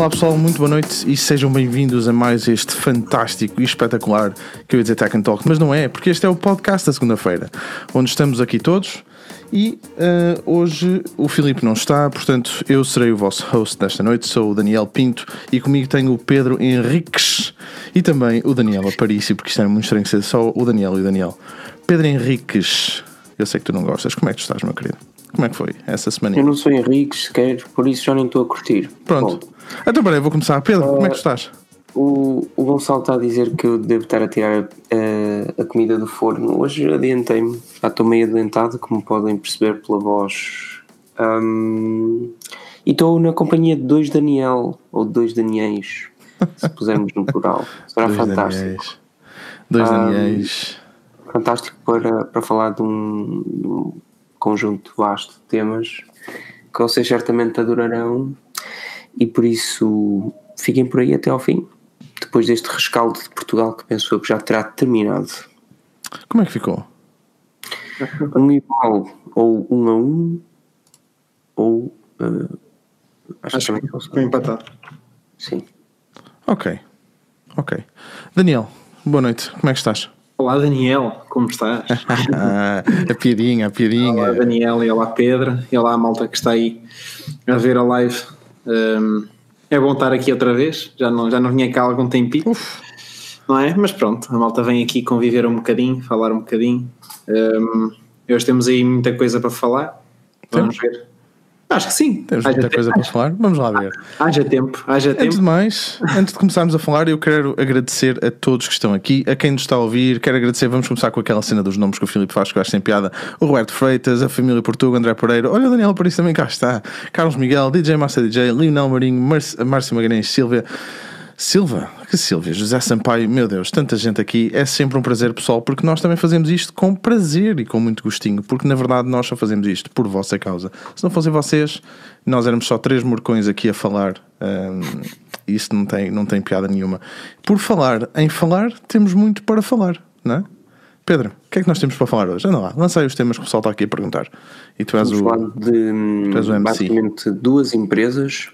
Olá pessoal, muito boa noite e sejam bem-vindos a mais este fantástico e espetacular que eu ia dizer Tech and Talk, mas não é, porque este é o podcast da segunda-feira, onde estamos aqui todos e uh, hoje o Filipe não está, portanto eu serei o vosso host desta noite, sou o Daniel Pinto e comigo tenho o Pedro Henriques e também o Daniel Aparício, porque isto é muito estranho ser só o Daniel e o Daniel. Pedro Henriques, eu sei que tu não gostas, como é que tu estás, meu querido? Como é que foi essa semana? Eu não sou Henrique sequer, por isso já nem estou a curtir. Pronto. Bom, então, peraí, vou começar. Pedro, uh, como é que tu estás? O, o Gonçalo está a dizer que eu devo estar a tirar a, a comida do forno. Hoje adiantei-me, já estou meio adiantado, como podem perceber pela voz. Um, e estou na companhia de dois Daniel, ou dois Daniels, se pusermos no plural. Será dois fantástico. Daniels. Dois um, Daniels. Fantástico para, para falar de um, de um conjunto vasto de temas que vocês certamente adorarão e por isso fiquem por aí até ao fim, depois deste rescaldo de Portugal que penso eu que já terá terminado. Como é que ficou? Um igual, ou um a um, ou uh, acho, acho que foi empatado. Sim. Ok, ok. Daniel, boa noite, como é que estás? Olá Daniel, como estás? a piadinha, a piadinha. Olá Daniel e olá Pedro e olá a malta que está aí a ver a live. Um, é bom estar aqui outra vez, já não, já não vinha cá há algum tempinho, Uf. não é? Mas pronto, a malta vem aqui conviver um bocadinho, falar um bocadinho. Um, hoje temos aí muita coisa para falar, vamos Temos. ver. Acho que sim. Temos muita tempo. coisa para falar. Vamos lá ver. Haja tempo, haja tempo. Antes de mais, antes de começarmos a falar, eu quero agradecer a todos que estão aqui, a quem nos está a ouvir. Quero agradecer, vamos começar com aquela cena dos nomes que o Filipe faz, que eu acho sem piada. O Roberto Freitas, a família Portugal, André Pereira. Olha o Daniel Paris também cá está. Carlos Miguel, DJ Massa DJ, Lionel Marinho, Márcio Magalhães Silvia. Silva, que Silvia, José Sampaio, meu Deus, tanta gente aqui, é sempre um prazer pessoal, porque nós também fazemos isto com prazer e com muito gostinho, porque na verdade nós só fazemos isto por vossa causa. Se não fossem vocês, nós éramos só três morcões aqui a falar, um, isso não tem, não tem piada nenhuma. Por falar em falar, temos muito para falar, não é? Pedro, o que é que nós temos para falar hoje? Anda lá, lança aí os temas que o pessoal está aqui a perguntar. E tu és Vamos o. falar de tu és o MC. basicamente duas empresas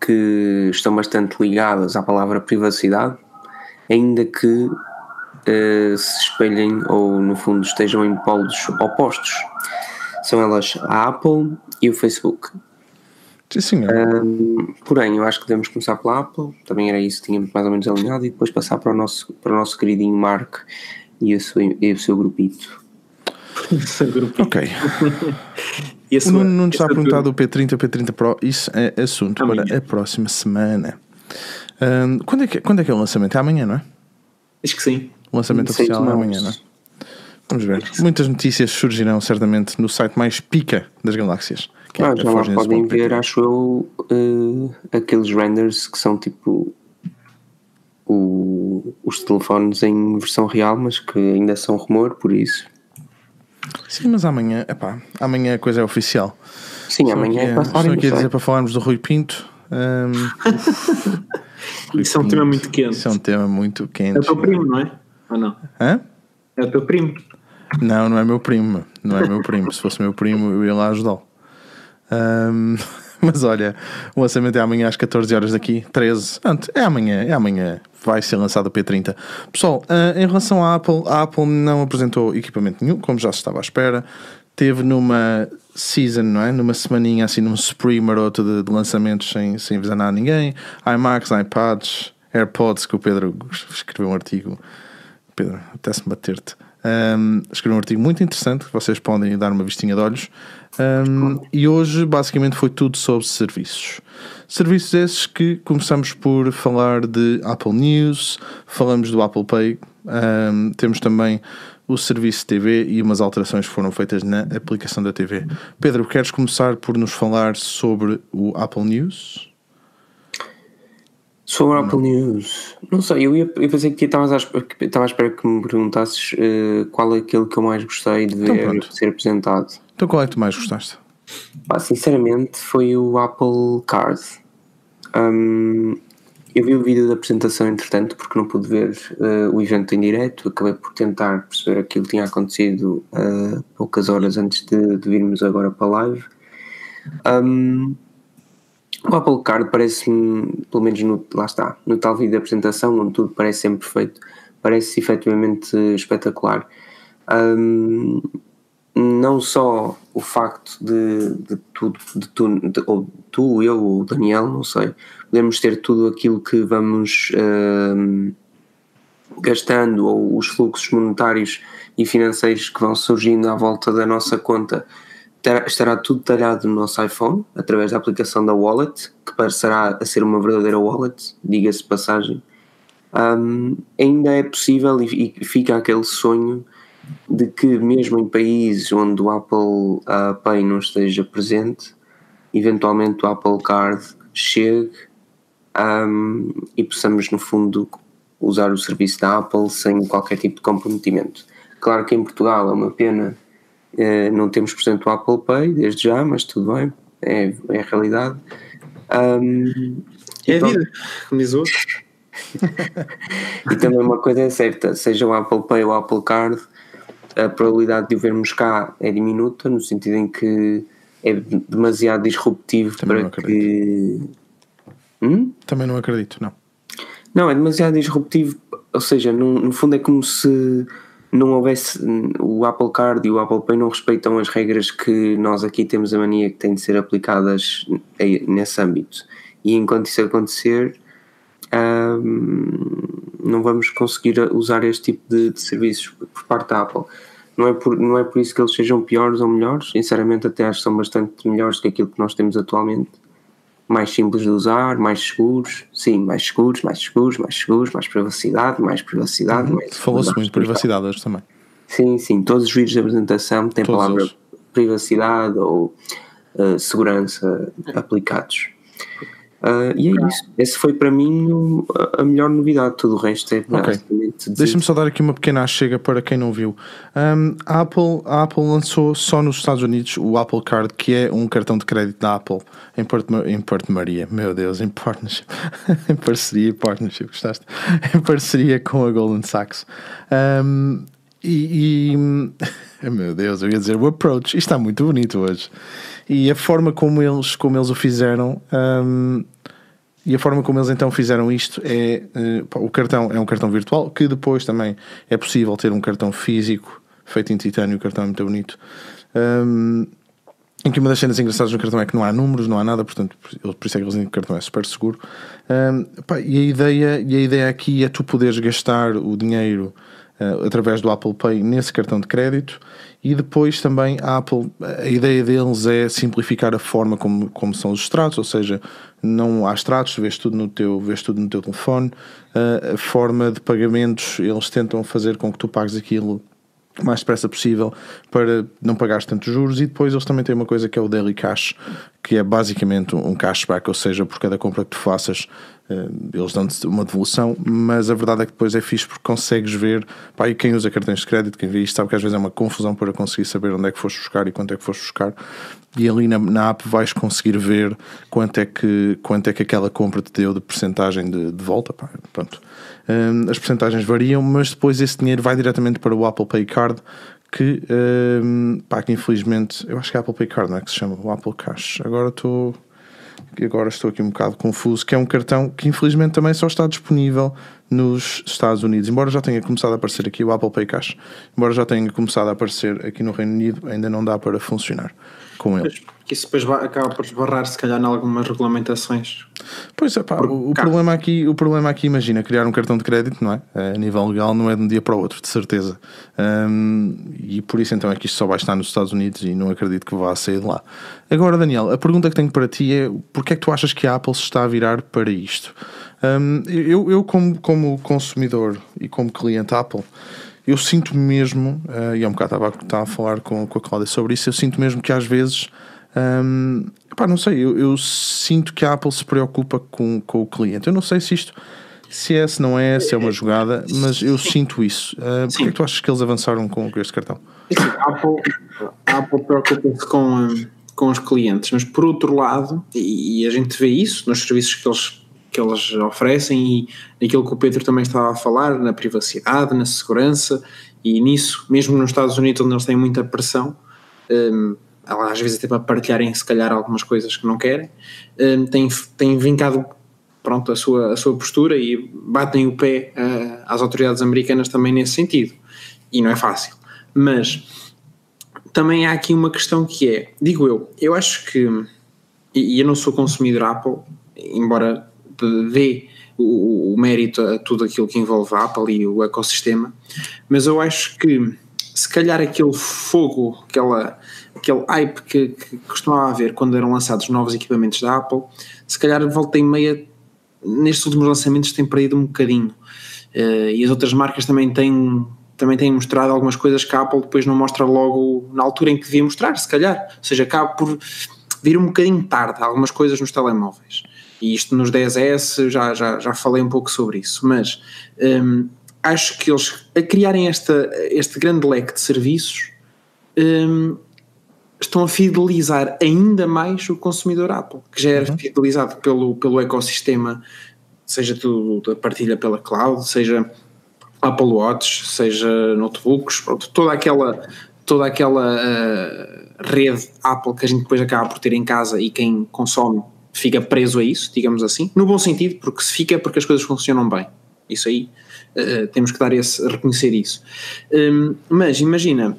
que estão bastante ligadas à palavra privacidade, ainda que uh, se espelhem ou no fundo estejam em polos opostos. São elas a Apple e o Facebook. Sim, senhor. Um, porém, eu acho que devemos começar pela Apple, também era isso que tínhamos mais ou menos alinhado, e depois passar para o nosso, para o nosso queridinho Mark e o seu, e o seu grupito. ok. o Nuno não está a perguntar do P30 P30 Pro, isso é assunto amanhã. para a próxima semana. Um, quando, é que, quando é que é o lançamento? É amanhã, não é? Acho que sim. O lançamento oficial é amanhã, não é? Vamos ver. Muitas notícias surgirão certamente no site mais pica das galáxias. Que é ah, já lá podem ver, acho eu, uh, aqueles renders que são tipo o, os telefones em versão real, mas que ainda são rumor, por isso Sim, mas amanhã, epá, amanhã a coisa é oficial. Sim, só amanhã é passar Só queria dizer para falarmos do Rui Pinto. Um, Rui isso é um tema muito quente. Isso é um tema muito quente. É o teu primo, não é? Ou não? Hã? É o teu primo. Não, não é meu primo. Não é meu primo. Se fosse meu primo, eu ia lá ajudá-lo. Um, mas olha, o lançamento é amanhã às 14 horas daqui, 13. É amanhã, é amanhã vai ser lançado o P30. Pessoal, uh, em relação à Apple, a Apple não apresentou equipamento nenhum, como já se estava à espera. Teve numa season, não é? Numa semaninha, assim, num spree maroto de, de lançamentos sem, sem avisar nada a ninguém. iMacs, iPads, AirPods, que o Pedro escreveu um artigo. Pedro, até-se bater-te. Um, escreveu um artigo muito interessante que vocês podem dar uma vistinha de olhos. Um, e hoje, basicamente, foi tudo sobre serviços. Serviços esses que começamos por falar de Apple News, falamos do Apple Pay, um, temos também o serviço TV e umas alterações que foram feitas na aplicação da TV. Pedro, queres começar por nos falar sobre o Apple News? Sobre a Apple News, não sei, eu, ia, eu pensei que estavas à, estava à espera que me perguntasses uh, qual é aquele que eu mais gostei de então, ver ser apresentado. Então qual é que tu mais gostaste? Sinceramente foi o Apple Card. Um, eu vi o vídeo da apresentação entretanto porque não pude ver uh, o evento em direto, acabei por tentar perceber aquilo que tinha acontecido uh, poucas horas antes de, de virmos agora para a live. Um, O Apple Card parece-me, pelo menos no, lá está, no tal vídeo de apresentação, onde tudo parece sempre perfeito, parece efetivamente espetacular. Um, não só o facto de, de tudo, de tu, de, ou tu, eu, ou o Daniel, não sei, podemos ter tudo aquilo que vamos um, gastando, ou os fluxos monetários e financeiros que vão surgindo à volta da nossa conta, estará tudo detalhado no nosso iPhone, através da aplicação da Wallet, que parecerá a ser uma verdadeira wallet, diga-se passagem. Um, ainda é possível e, e fica aquele sonho de que mesmo em países onde o Apple uh, Pay não esteja presente, eventualmente o Apple Card chegue um, e possamos no fundo usar o serviço da Apple sem qualquer tipo de comprometimento. Claro que em Portugal é uma pena uh, não temos presente o Apple Pay desde já, mas tudo bem, é, é a realidade. Um, é a vida, como diz outro. e também uma coisa é certa, seja o Apple Pay ou o Apple Card, a probabilidade de o vermos cá é diminuta, no sentido em que é demasiado disruptivo Também para que. Hum? Também não acredito, não. Não, é demasiado disruptivo, ou seja, no, no fundo é como se não houvesse o Apple Card e o Apple Pay não respeitam as regras que nós aqui temos a mania que têm de ser aplicadas nesse âmbito. E enquanto isso acontecer, não vamos conseguir usar este tipo de, de, serviços por parte da Apple. Não é, por, não é por isso que eles sejam piores ou melhores, sinceramente, até acho que são bastante melhores que aquilo que nós temos atualmente. Mais simples de usar, mais seguros, sim, mais seguros, mais seguros, mais seguros, mais privacidade, mais privacidade. Uhum. Falou-se muito de privacidade hoje também. Sim, sim, todos os vídeos de apresentação têm a palavra eles. privacidade ou uh, segurança aplicados. Uh, e é isso. Esse foi para mim a melhor novidade. Todo o resto é okay. Deixa-me só dar aqui uma pequena chega para quem não viu. Um, a, Apple, a Apple lançou só nos Estados Unidos o Apple Card, que é um cartão de crédito da Apple em Porto, em Porto Maria. Meu Deus, em partnership. em parceria, partnership, gostaste? em parceria com a Goldman Sachs. Um, e, e meu Deus, eu ia dizer o approach. Isto está muito bonito hoje. E a forma como eles, como eles o fizeram. Um, e a forma como eles então fizeram isto é uh, o cartão é um cartão virtual que depois também é possível ter um cartão físico feito em titânio, o cartão é muito bonito. Um, em que uma das cenas engraçadas no cartão é que não há números, não há nada, portanto, por isso é que eles dizem que o cartão é super seguro. Um, pá, e, a ideia, e a ideia aqui é tu poderes gastar o dinheiro uh, através do Apple Pay nesse cartão de crédito e depois também a Apple, a ideia deles é simplificar a forma como, como são os extratos, ou seja, não há extratos, vês tudo no teu, vês tudo no teu telefone. Uh, a forma de pagamentos, eles tentam fazer com que tu pagues aquilo o mais depressa possível para não pagares tantos juros e depois eles também têm uma coisa que é o Daily Cash que é basicamente um cashback, ou seja, por cada compra que tu faças eles dão-te uma devolução, mas a verdade é que depois é fixe porque consegues ver, pá, e quem usa cartões de crédito, quem vê isto, sabe que às vezes é uma confusão para conseguir saber onde é que foste buscar e quanto é que foste buscar, e ali na, na app vais conseguir ver quanto é que, quanto é que aquela compra te deu de porcentagem de, de volta, pá, pronto. Um, as porcentagens variam, mas depois esse dinheiro vai diretamente para o Apple Pay Card, que, um, pá, que infelizmente, eu acho que é Apple Pay Card, não é que se chama? O Apple Cash. Agora estou agora estou aqui um bocado confuso, que é um cartão que infelizmente também só está disponível nos Estados Unidos. Embora já tenha começado a aparecer aqui o Apple Pay Cash, embora já tenha começado a aparecer aqui no Reino Unido, ainda não dá para funcionar com ele. Isso depois acaba por esbarrar se calhar em algumas regulamentações. Pois é, pá, o, o problema aqui, o problema aqui, imagina, criar um cartão de crédito, não é? A nível legal não é de um dia para o outro, de certeza. Um, e por isso então é que isto só vai estar nos Estados Unidos e não acredito que vá sair de lá. Agora, Daniel, a pergunta que tenho para ti é porque é que tu achas que a Apple se está a virar para isto? Um, eu, eu como, como consumidor e como cliente Apple, eu sinto mesmo, uh, e há um bocado estava, estava a falar com, com a Cláudia sobre isso, eu sinto mesmo que às vezes, um, pá, não sei, eu, eu, sinto que a Apple se preocupa com, com o cliente. Eu não sei se isto, se é, se não é, se é uma jogada, mas eu sinto isso. Uh, Porquê é que tu achas que eles avançaram com, este cartão? a Apple, a Apple preocupa-se com, com os clientes, mas por outro lado, e, e a gente vê isso nos serviços que eles que elas oferecem e naquilo que o Pedro também estava a falar, na privacidade, na segurança e nisso, mesmo nos Estados Unidos onde eles têm muita pressão, um, às vezes até para partilharem se calhar algumas coisas que não querem, um, têm, têm vincado pronto, a, sua, a sua postura e batem o pé uh, às autoridades americanas também nesse sentido. E não é fácil. Mas também há aqui uma questão que é, digo eu, eu acho que, e eu não sou consumidor Apple, embora dê o, o, mérito a tudo aquilo que envolve a Apple e o ecossistema, mas eu acho que se calhar aquele fogo, aquela, aquele hype que, que costumava haver quando eram lançados novos equipamentos da Apple, se calhar volta em meia nestes últimos lançamentos tem perdido um bocadinho. Uh, e as outras marcas também têm, também têm mostrado algumas coisas que a Apple depois não mostra logo na altura em que devia mostrar, se calhar. Ou seja, acaba por vir um bocadinho tarde algumas coisas nos telemóveis. E isto nos 10S já, já, já falei um pouco sobre isso. Mas um, acho que eles, a criarem esta, este grande leque de serviços, um, estão a fidelizar ainda mais o consumidor Apple, que já era uhum. fidelizado pelo, pelo ecossistema, seja tudo da partilha pela cloud, seja Apple Watch, seja notebooks, pronto, toda aquela, toda aquela uh, rede Apple que a gente depois acaba por ter em casa e quem consome fica preso a isso, digamos assim, no bom sentido, porque se fica é porque as coisas funcionam bem. Isso aí uh, temos que dar esse, reconhecer isso. Um, mas imagina,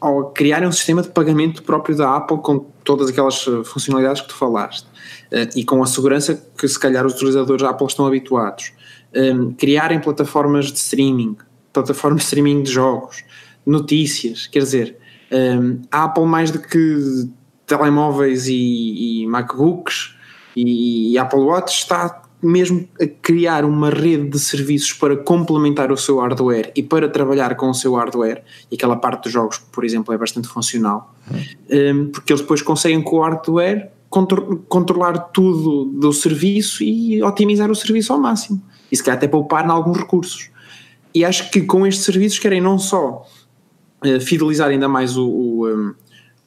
ao criarem um sistema de pagamento próprio da Apple com todas aquelas eh, funcionalidades que tu falaste uh, e com a segurança que se calhar os utilizadores da Apple estão habituados, um, criarem plataformas de streaming, plataformas de streaming de jogos, notícias, quer dizer, um, a Apple mais do que telemóveis e, e MacBooks e, e Apple Watch está mesmo a criar uma rede de serviços para complementar o seu hardware e para trabalhar com o seu hardware, e aquela parte dos jogos, por exemplo, é bastante funcional, um, porque eles depois conseguem com o hardware contro controlar tudo do serviço e otimizar o serviço ao máximo. E se calhar até poupar em alguns recursos. E acho que com estes serviços querem não só uh, fidelizar ainda mais o, o, um,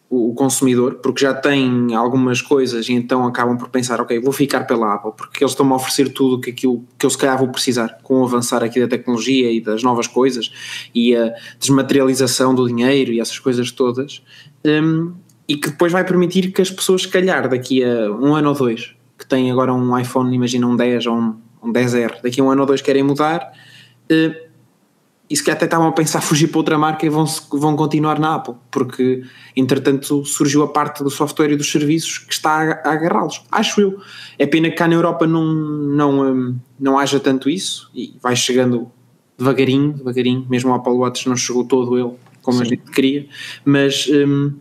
o consumidor, porque já tem algumas coisas e então acabam por pensar, ok, vou ficar pela Apple, porque eles estão-me a oferecer tudo que aquilo que eu se calhar vou precisar, com o avançar aqui da tecnologia e das novas coisas e a desmaterialização do dinheiro e essas coisas todas, um, e que depois vai permitir que as pessoas, se calhar, daqui a um ano ou dois, que têm agora um iPhone, imagina um 10 ou um, um 10R, daqui a um ano ou dois querem mudar, uh, e se calhar até estavam a pensar fugir para outra marca e vão, vão continuar na Apple, porque entretanto surgiu a parte do software e dos serviços que está a, agarrá-los. Acho eu. É pena que cá na Europa não, não, um, não haja tanto isso e vai chegando devagarinho, devagarinho, mesmo o Apple Watch não chegou todo ele como Sim. a gente queria, mas um,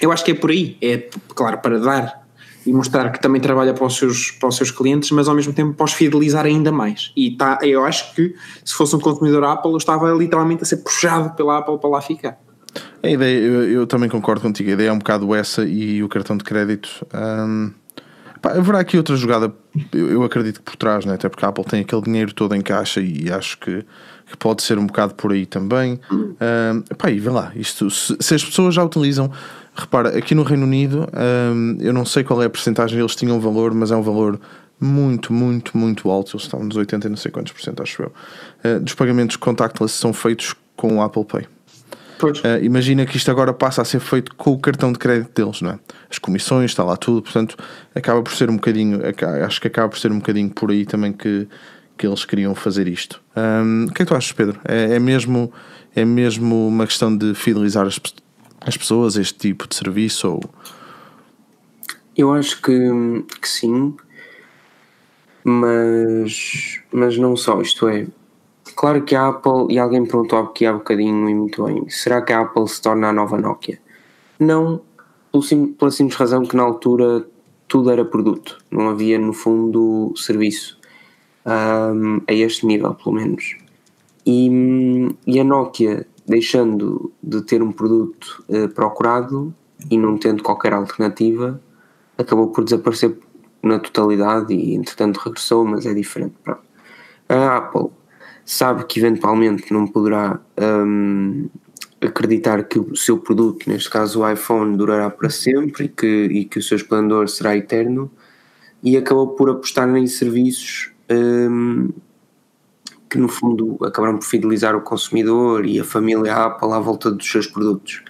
eu acho que é por aí. É claro, para dar e mostrar que também trabalha para os seus, para os seus clientes, mas ao mesmo tempo pode fidelizar ainda mais. E tá, eu acho que se fosse um consumidor Apple, eu estava literalmente a ser puxado pela Apple para lá ficar. A ideia, eu, eu também concordo contigo, a ideia é um bocado essa e o cartão de crédito. Hum, pá, haverá aqui outra jogada, eu, eu, acredito que por trás, né? até porque a Apple tem aquele dinheiro todo em caixa e acho que, que pode ser um bocado por aí também. Hum, pá, e vê lá, isto, se, se as pessoas já utilizam repara, aqui no Reino Unido, hum, eu não sei qual é a porcentagem, eles tinham valor, mas é um valor muito, muito, muito alto. Eles estão nos 80 e não sei quantos por cento, acho eu. Uh, dos pagamentos contactless são feitos com o Apple Pay. Uh, imagina que isto agora passa a ser feito com o cartão de crédito deles, não é? As comissões, está lá tudo, portanto, acaba por ser um bocadinho, acho que acaba por ser um bocadinho por aí também que, que eles queriam fazer isto. Um, o que é que tu achas, Pedro? É, é, mesmo, é mesmo uma questão de fidelizar as, as pessoas este tipo de serviço? Ou... Eu acho que, que sim, mas, mas não só, isto é, claro que a Apple, e alguém perguntou aqui há bocadinho e muito bem, será que a Apple se torna a nova Nokia? Não, pela simples razão que na altura tudo era produto, não havia no fundo serviço, um, a este nível pelo menos. E, e a Nokia deixando de ter um produto uh, procurado e não tendo qualquer alternativa, acabou por desaparecer na totalidade e entretanto regressou, mas é diferente. Pronto. A Apple sabe que eventualmente não poderá um, acreditar que o seu produto, neste caso o iPhone, durará para sempre que, e que o seu esplendor será eterno e acabou por apostar em serviços um, que no fundo acabaram por fidelizar o consumidor e a família Apple à volta dos seus produtos.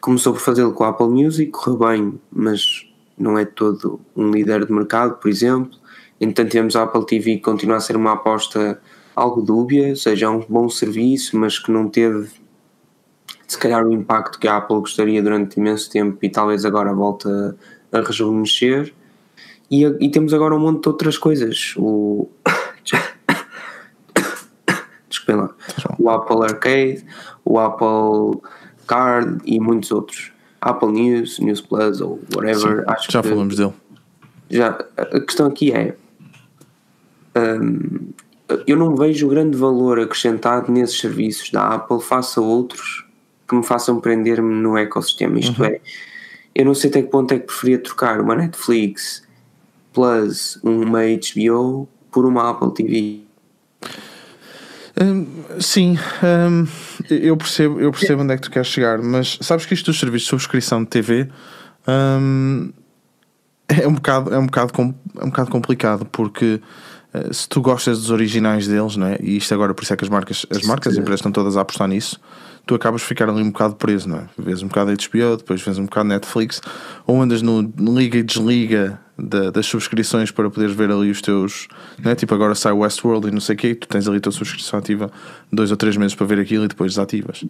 começou por fazê-lo com a Apple Music, correu bem, mas não é todo um líder de mercado, por exemplo. Entretanto, temos a Apple TV que continua a ser uma aposta algo dúbia, ou seja, é um bom serviço, mas que não teve se calhar o impacto que a Apple gostaria durante imenso tempo e talvez agora volta a rejuvenescer. E, e temos agora um monte de outras coisas. O. Desculpem lá. O Apple Arcade, o Apple Card e muitos outros. Apple News, News Plus ou whatever. Sim, já falamos dele. Já, a questão aqui é. Um, eu não vejo grande valor acrescentado nesses serviços da Apple face a outros que me façam prender-me no ecossistema. Isto uhum. é, eu não sei até que ponto é que preferia trocar uma Netflix Plus, uma HBO por uma Apple TV. Hum, sim, hum, eu percebo, eu percebo onde é que tu queres chegar, mas sabes que isto dos serviços de subscrição de TV hum, é um bocado, é um bocado, é um bocado complicado porque uh, se tu gostas dos originais deles, não é? e isto agora por isso é que as marcas, as marcas, as empresas estão todas a apostar nisso, tu acabas de ficar ali um bocado preso, não é? Vês um bocado HBO, depois vês um bocado Netflix, ou andas no liga e desliga da, das subscrições para poderes ver ali os teus. Não é? Tipo, agora sai Westworld e não sei o quê, tu tens ali a tua subscrição ativa dois ou três meses para ver aquilo e depois desativas.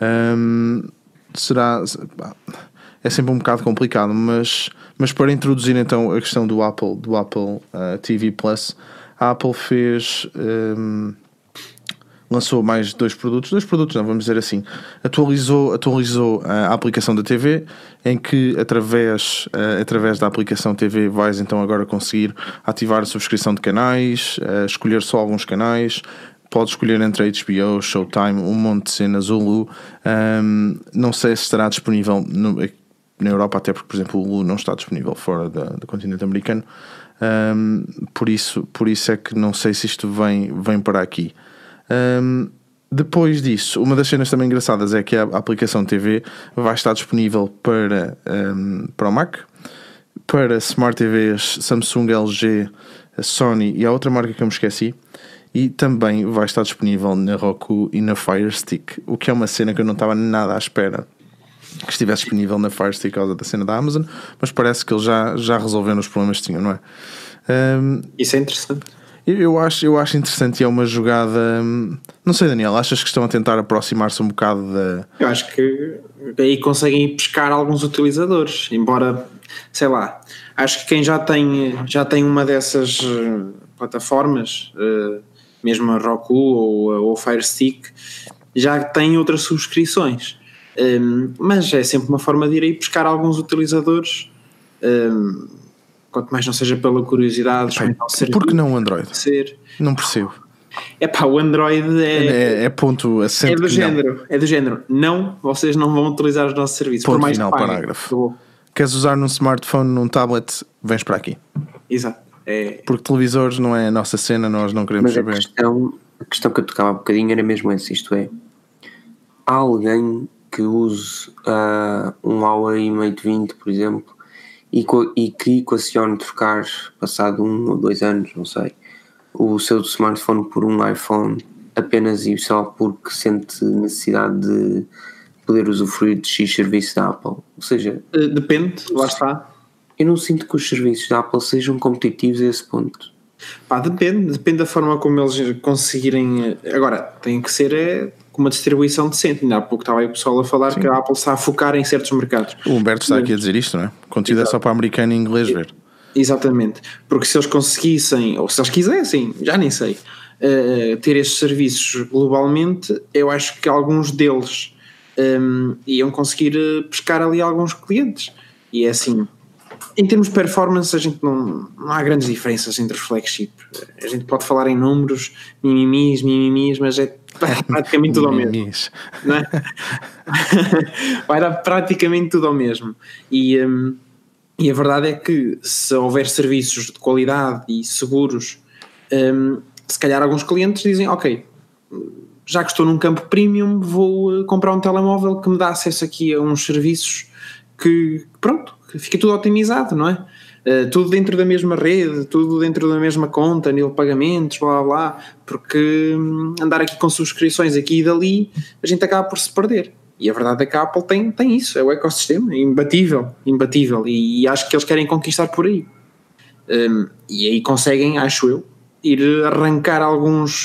Um, será. É sempre um bocado complicado, mas, mas para introduzir então a questão do Apple, do Apple uh, TV Plus, a Apple fez. Um, lançou mais dois produtos, dois produtos, não vamos dizer assim, atualizou, atualizou a aplicação da TV, em que através, uh, através da aplicação TV vais então agora conseguir ativar a subscrição de canais, uh, escolher só alguns canais, podes escolher entre HBO, Showtime, um monte de cenas, Hulu, um, não sei se estará disponível no, na Europa, até porque, por exemplo, o Hulu não está disponível fora da, do continente americano, um, por, isso, por isso é que não sei se isto vem, vem para aqui. Um, depois disso, uma das cenas também engraçadas é que a aplicação TV vai estar disponível para, um, para o Mac, para Smart TVs Samsung, LG, Sony e a outra marca que eu me esqueci. E também vai estar disponível na Roku e na Fire Stick, o que é uma cena que eu não estava nada à espera que estivesse disponível na Fire Stick por causa da cena da Amazon, mas parece que eles já, já resolveram os problemas que tinham, não é? Um, Isso é interessante. Eu acho, eu acho interessante e é uma jogada. Hum, não sei, Daniel, achas que estão a tentar aproximar-se um bocado da. Eu acho que aí conseguem pescar alguns utilizadores, embora, sei lá, acho que quem já tem, já tem uma dessas eh, plataformas, eh, mesmo a Roku ou, o Fire Stick, já tem outras subscrições. Hum, mas é sempre uma forma de ir aí pescar alguns utilizadores hum, quanto mais não seja pela curiosidade. Por que não o Android? Ser. Não percebo. É pá, o Android é. É, é ponto É do género, não. é do género. Não, vocês não vão utilizar os nossos serviços. Ponto por mais final, parágrafo. Queres usar num smartphone, num tablet, vens para aqui. Exato. É... Porque televisores não é a nossa cena, nós não queremos Mas saber. A questão, a questão que eu tocava há bocadinho era mesmo essa: isto é, há alguém que use uh, um Huawei Mate 20, por exemplo, e, e que equacione trocar, passado um ou dois anos, não sei, o seu smartphone por um iPhone apenas e só porque sente necessidade de poder usufruir de X serviço da Apple. Ou seja, eh, depende, lá está. Eu não sinto que os serviços da Apple sejam competitivos a esse ponto. Pá, depende, depende da forma como eles conseguirem. Eh, agora, tem que ser é, com uma distribuição decente. Ainda há pouco estava aí o pessoal a falar Sim. que a Apple está a focar em certos mercados. O Humberto está aqui a dizer isto, não é? Contido é só para americano e inglês ver. Exatamente, porque se eles conseguissem, ou se eles quisessem, já nem sei, uh, ter estes serviços globalmente, eu acho que alguns deles um, iam conseguir eh, pescar ali alguns clientes. E é assim, em termos de performance, a gente não, não há grandes diferenças entre os flagship. A gente pode falar em números, mimimis, mimimis, mas é praticamente tudo ao mesmo. É? Vai dar praticamente tudo ao mesmo. E, um, e a verdade é que se houver serviços de qualidade e seguros, um, se calhar alguns clientes dizem: Ok, já que estou num campo premium, vou uh, comprar um telemóvel que me dá acesso aqui a uns serviços que, pronto, fica tudo otimizado, não é? Uh, tudo dentro da mesma rede, tudo dentro da mesma conta, nível de pagamentos, blá blá porque hum, andar aqui com subscrições aqui e dali, a gente acaba por se perder. E a verdade é que a Apple tem, tem isso, é o ecossistema, imbatível, imbatível, e, e acho que eles querem conquistar por aí. Um, e aí conseguem, acho eu, ir arrancar alguns,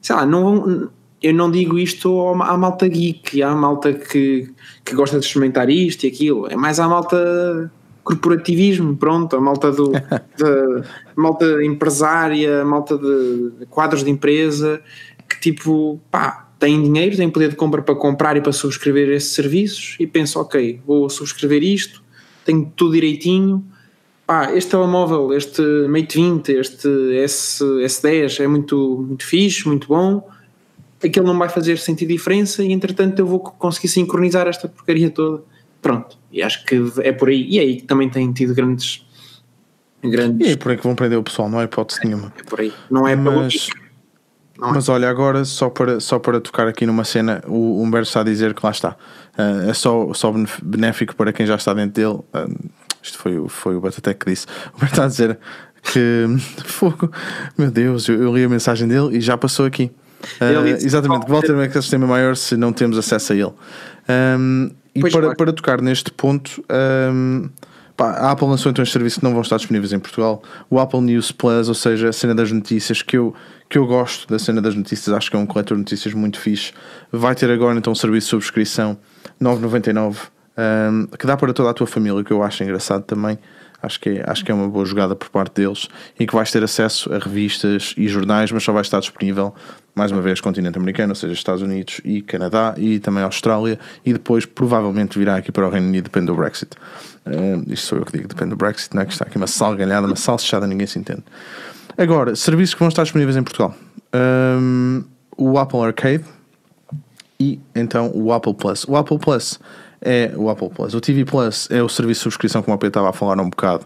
sei lá, não, eu não digo isto à malta geek, à malta que, que gosta de experimentar isto e aquilo, é mais à malta corporativismo, pronto, a malta do de, malta empresária, a malta de quadros de empresa, que tipo, pá, têm dinheiro, têm poder de compra para comprar e para subscrever esses serviços e penso, ok, vou subscrever isto, tenho tudo direitinho. Pá, este telemóvel, este Mate 20, este S, S10 é muito, muito fixe, muito bom. Aquilo não vai fazer sentir diferença e entretanto eu vou conseguir sincronizar esta porcaria toda. Pronto, e acho que é por aí. E é aí que também tem tido grandes. grandes... E é por aí que vão prender o pessoal, não é hipótese nenhuma. É por aí. Não é Mas... Não é? Mas olha, agora só para, só para tocar aqui numa cena, o Humberto está a dizer que lá está. Uh, é só, só benéfico para quem já está dentro dele. Uh, isto foi, foi o Batatec que disse. O Humberto está a dizer que fogo, meu Deus, eu, eu, li a mensagem dele e já passou aqui. Uh, exatamente, que volta a ter um sistema maior se não temos acesso a ele. Um, e para, claro. para tocar neste ponto. Um, Pá, a Apple lançou então os serviços que não vão estar disponíveis em Portugal. O Apple News Plus, ou seja, a cena das notícias, que eu, que eu gosto da cena das notícias, acho que é um coletor de notícias muito fixe. Vai ter agora então um serviço de subscrição 9,99 um, que dá para toda a tua família, que eu acho engraçado também. Acho que, é, acho que é uma boa jogada por parte deles e que vais ter acesso a revistas e jornais, mas só vai estar disponível mais uma vez continente americano, ou seja, Estados Unidos e Canadá e também Austrália e depois provavelmente virá aqui para o Reino Unido, depende do Brexit. Uh, isto sou eu que digo, depende do Brexit, não é que está aqui uma salgalhada, uma salsichada, ninguém se entende. Agora, serviços que vão estar disponíveis em Portugal. Um, o Apple Arcade e então o Apple Plus. O Apple Plus é o Apple Plus. O TV Plus é o serviço de subscrição, como a Pedro estava a falar um bocado,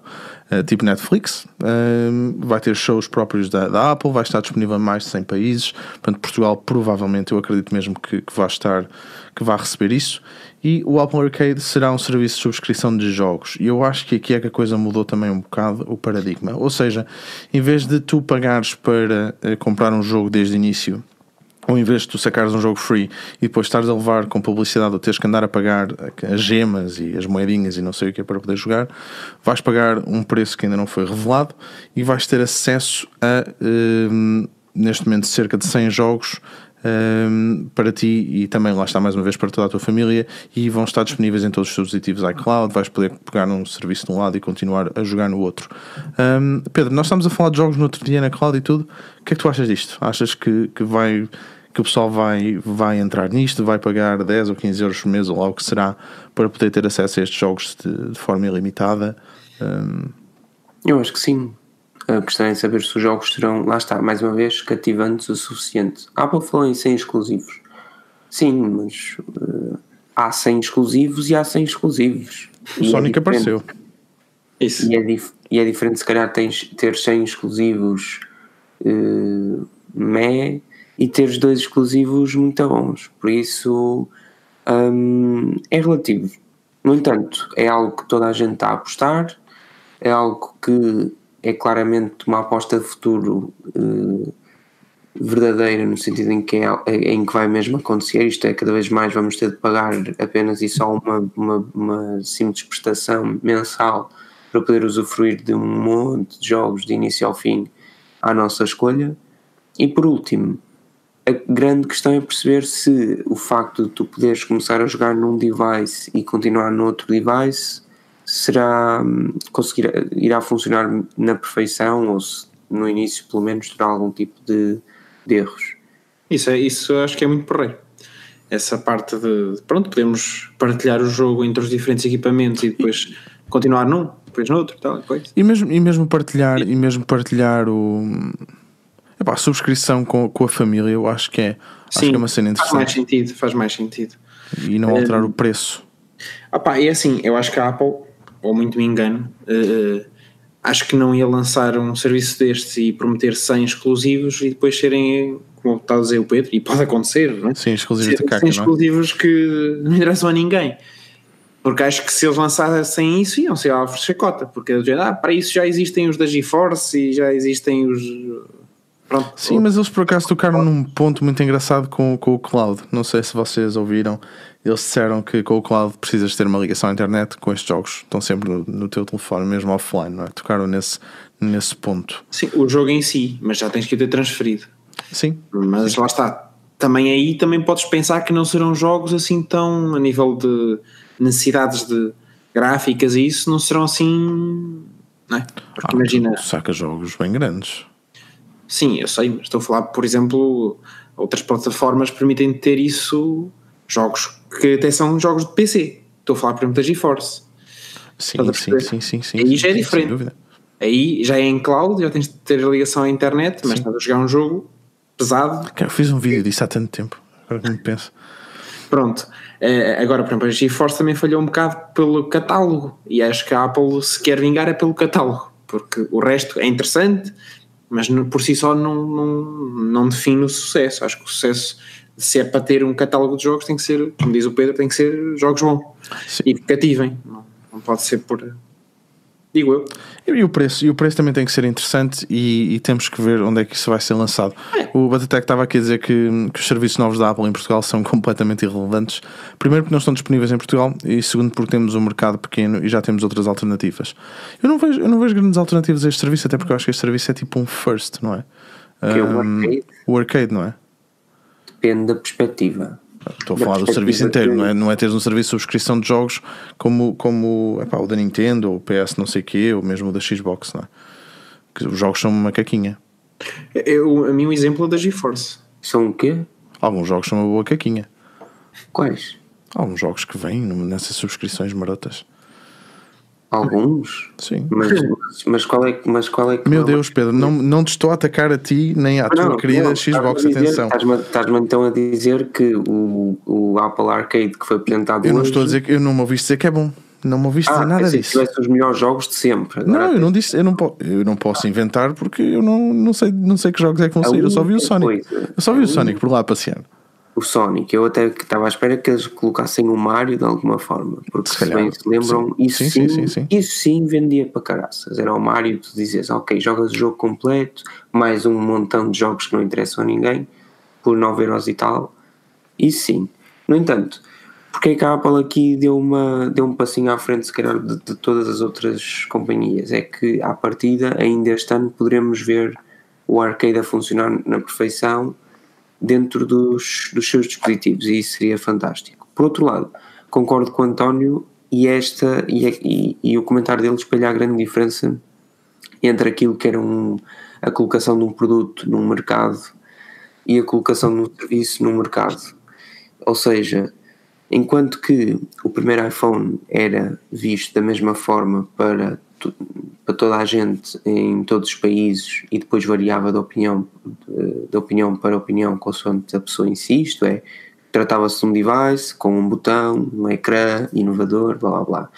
uh, tipo Netflix. Uh, vai ter shows próprios da, da, Apple, vai estar disponível em mais de 100 países. Portanto, Portugal, provavelmente, eu acredito mesmo que, que vai estar, que vai receber isso. E o Apple Arcade será um serviço de subscrição de jogos. E eu acho que aqui é que a coisa mudou também um bocado o paradigma. Ou seja, em vez de tu pagares para uh, comprar um jogo desde o início ou em vez de tu sacares um jogo free e depois estares a levar com publicidade ou teres que andar a pagar as gemas e as moedinhas e não sei o que é para poder jogar, vais pagar um preço que ainda não foi revelado e vais ter acesso a, um, neste momento, cerca de 100 jogos um, para ti e também lá está mais uma vez para toda a tua família e vão estar disponíveis em todos os dispositivos iCloud, vais poder pegar um serviço de um lado e continuar a jogar no outro. Um, Pedro, nós estamos a falar de jogos no outro dia na cloud e tudo. O que é que tu achas disto? Achas que, que vai que o pessoal vai, vai entrar nisto, vai pagar 10 ou 15 euros por mês ou lá o que será para poder ter acesso a estes jogos de, de forma ilimitada? Um... Eu acho que sim. A questão é saber se os jogos serão, lá está, mais uma vez, cativantes o suficiente. A Apple falou em 100 exclusivos. Sim, mas uh, há 100 exclusivos e há 100 exclusivos. O e é Sonic é apareceu. Isso. E é, e é diferente, se calhar, tens, ter 100 exclusivos uh, meh e teres dois exclusivos muito bons. Por isso um, é relativo. No entanto, é algo que toda a gente está a apostar, é algo que é claramente uma aposta de futuro uh, verdadeira, no sentido em que, é, em que vai mesmo acontecer. Isto é, cada vez mais vamos ter de pagar apenas e só uma, uma, uma simples prestação mensal para poder usufruir de um monte de jogos de início ao fim à nossa escolha. E por último, a grande questão é perceber se o facto de tu poderes começar a jogar num device e continuar no outro device será conseguir irá funcionar na perfeição ou se no início pelo menos terá algum tipo de, de erros. Isso, é, isso acho que é muito porreiro. Essa parte de pronto, podemos partilhar o jogo entre os diferentes equipamentos e depois continuar num, depois no outro, tal coisa. E mesmo, e mesmo partilhar, e mesmo partilhar o Epá, a subscrição com, com a família eu acho que é, Sim, acho que é uma cena interessante. Faz mais sentido, faz mais sentido. E não alterar um, o preço. Opá, e assim, eu acho que a Apple, ou muito me engano, uh, acho que não ia lançar um serviço destes e prometer 100 exclusivos e depois serem, como está a dizer o Pedro, e pode acontecer, não é? Sim, exclusivos de caca, 100 exclusivos que não interessam a ninguém. Porque acho que se eles lançassem isso iam ser alvos chacota, porque ah, para isso já existem os da GeForce e já existem os Pronto. Sim, mas eles por acaso tocaram num ponto muito engraçado com, com o cloud. Não sei se vocês ouviram. Eles disseram que com o cloud precisas ter uma ligação à internet com estes jogos. Estão sempre no, no teu telefone, mesmo offline, não é? Tocaram nesse, nesse ponto. Sim, o jogo em si, mas já tens que ter transferido. Sim. Mas lá está. Também aí também podes pensar que não serão jogos assim tão a nível de necessidades de gráficas e isso não serão assim. Não é? Porque Ah, imagina. Saca jogos bem grandes. Sim, eu sei, mas estou a falar, por exemplo, outras plataformas permitem ter isso, jogos que até são jogos de PC. Estou a falar, por exemplo, da GeForce. Sim, sim, sim, sim, sim. Aí já é diferente. Aí já é em cloud, já tens de ter ligação à internet, mas estás a jogar um jogo pesado. Cara, Eu fiz um vídeo disso há tanto tempo. Agora que me penso. Pronto. Eh, agora, por exemplo, a GeForce também falhou um bocado pelo catálogo e acho que a Apple se quer vingar é pelo catálogo, porque o resto é interessante, mas por si só não, não, não define o sucesso. Acho que o sucesso, se é para ter um catálogo de jogos, tem que ser, como diz o Pedro, tem que ser jogos bons Sim. e que cativem. Não, não pode ser por. Digo eu. E o preço, e o preço também tem que ser interessante e, e temos que ver onde é que isso vai ser lançado. O Batatec estava aqui a dizer que, que os serviços novos da Apple em Portugal são completamente irrelevantes. Primeiro porque não estão disponíveis em Portugal e segundo porque temos um mercado pequeno e já temos outras alternativas. Eu não vejo, eu não vejo grandes alternativas a este serviço, até porque eu acho que este serviço é tipo um first, não é? Que é o Um, arcade. o arcade, não é? Depende da perspectiva. Estou a falar do perspectiva serviço inteiro, que- não é, não é teres um serviço de subscrição de jogos como, como epá, o da Nintendo, ou o PS não sei o quê, ou mesmo o da Xbox, não é? Que os jogos são uma caquinha. eu a mim, um exemplo é da GeForce. São o quê? Alguns jogos são uma boa caquinha. Quais? Alguns jogos que vêm nessas subscrições marotas. Alguns? Sim. Mas, mas, qual é que. Mas qual é que Meu Deus, Pedro, não, não te estou a atacar a ti nem à tua Não, querida não, Xbox, dizer- atenção. Estás-me então a dizer que o, o Apple Arcade que foi apresentado Eu não hoje, estou a dizer que eu não me ouviste dizer que é bom. Não me ouviste ah, dizer nada pensei que disso. tivesse os melhores jogos de sempre. Não, eu não disse, eu não, po- eu não posso inventar porque eu não, não, sei, não sei que jogos é que vão sair. Eu só vi o Sonic. coisa- Eu só vi o Sonic por lá passeando. O Sonic, eu até estava à espera que eles colocassem o Mario de alguma forma, porque Se se, bem se lembram, sim. isso Sim, sim, sim, isso sim vendia para caraças. Era o Mario, tu dizes, ok, jogas o jogo completo, mais um montão de jogos que não interessam a ninguém, por 9 euros e tal. Isso sim. No entanto, porque é que a Apple aqui deu, uma, deu um passinho à frente, se calhar, de, de todas as outras companhias? É que, à partida, ainda este ano poderemos ver o arcade a funcionar na perfeição dentro dos, dos seus dispositivos e isso seria fantástico. Por outro lado, concordo com o António e, esta, e, e, e o comentário dele espelha a grande diferença entre aquilo que era um, a colocação de um produto num mercado e a colocação de um serviço num mercado. Ou seja, enquanto que o primeiro iPhone era visto da mesma forma para, para toda a gente em todos os países e depois variava de opinião, de opinião para opinião consoante a pessoa em si, é, tratava-se de um device com um botão, um ecrã, inovador, blá blá blá.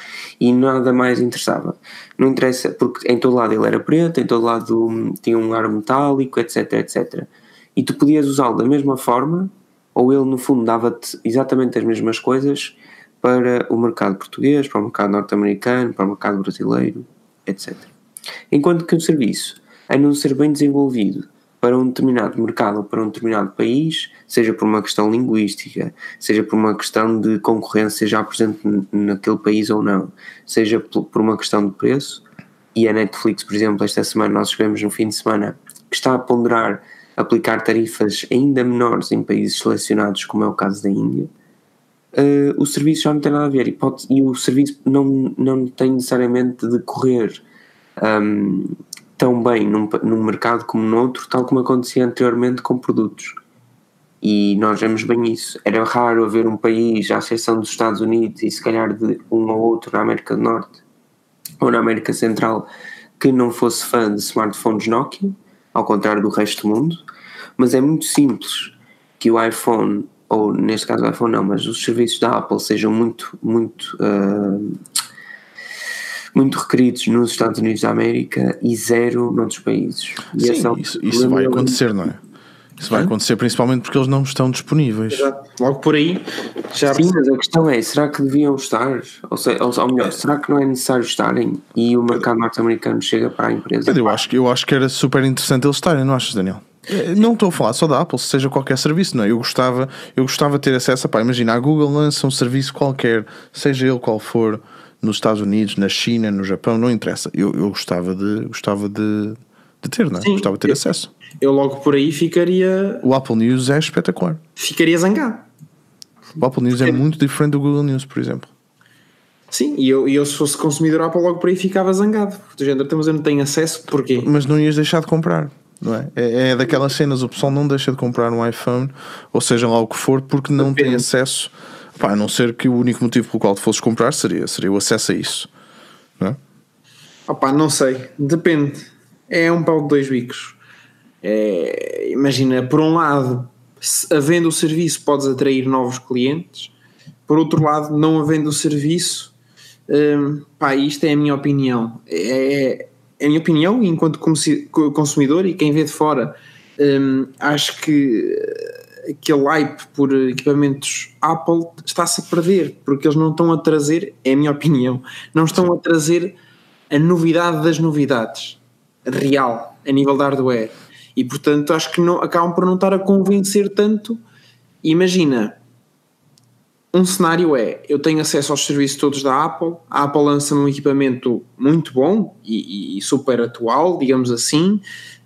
E nada mais interessava. Não interessa, porque em todo lado ele era preto, em todo lado hum, tinha um ar metálico, etc, etc. E tu podias usá-lo da mesma forma, ou ele no fundo dava-te exatamente as mesmas coisas para o mercado português, para o mercado norte-americano, para o mercado brasileiro, etc. Enquanto que o serviço, a não ser bem desenvolvido para um determinado mercado ou para um determinado país, seja por uma questão linguística, seja por uma questão de concorrência já presente naquele país ou não, seja por uma questão de preço, e a Netflix, por exemplo, esta semana nós escrevemos no fim de semana que está a ponderar aplicar tarifas ainda menores em países selecionados, como é o caso da Índia, eh, o serviço já não tem nada a ver e, pode, e o serviço não, não tem necessariamente de correr ahm, tão bem num, num mercado como noutro, tal como acontecia anteriormente com produtos. E nós vemos bem isso. Era raro haver um país, à exceção dos Estados Unidos e se calhar de um ou outro na América do Norte ou na América Central, que não fosse fã de smartphones Nokia, ao contrário do resto do mundo. Mas é muito simples que o iPhone, ou neste caso o iPhone não, mas os serviços da Apple sejam muito, muito, ah, muito requeridos nos Estados Unidos da América e zero noutros países. E é Sim, o isso, isso vai acontecer, não é? Isso vai acontecer principalmente porque eles não estão disponíveis. Exato. Logo por aí, já Sim, mas a questão é, será que deviam estar? Ou, seja, ou, melhor, será que não é necessário estarem e o mercado norte-americano chega para a empresa? Eu acho, que- eu acho que era super interessante eles estarem, não achas, Daniel? Eh, Não estou a falar só da Apple, seja qualquer serviço, não é? Eu gostava, eu gostava de ter acesso a, pá, imagina, a Google lança um serviço qualquer, seja ele qual for, nos Estados Unidos, na China, no Japão, não interessa. Eu, eu gostava de, gostava de, de ter, não é? Sim. Gostava de ter Eu- acesso. Eu logo por aí ficaria, O Apple News é espetacular. ficaria zangado. O Apple News é muito diferente do Google News, por exemplo. Sim, e eu, eu se fosse consumidor Apple logo por aí ficava zangado. Do género, então, mas eu não tenho acesso, porquê? Mas não ias deixar de comprar, não é? É, é daquelas cenas, o pessoal não deixa de comprar um iPhone, ou seja lá o que for, porque não tem Depende. acesso. Pá, a não ser que o único motivo pelo qual tu fosses comprar seria, seria o acesso a isso. Não é? Opá, não sei, depende. É um pau de dois bicos. É, imagina, por um lado, se- havendo o serviço, podes atrair novos clientes, por outro lado, não havendo o serviço, hum, pá, isto é a minha opinião. É, é a minha opinião, enquanto consumidor e quem vê de fora, hum, acho que eh, aquele hype por equipamentos Apple está-se a perder, porque eles não estão a trazer, é a minha opinião, não estão a trazer a novidade das novidades real a nível de hardware. E portanto acho que não, acabam por não estar a convencer tanto. Imagina um cenário é eu tenho acesso aos serviços todos da Apple a Apple lança um equipamento muito bom e, e super atual digamos assim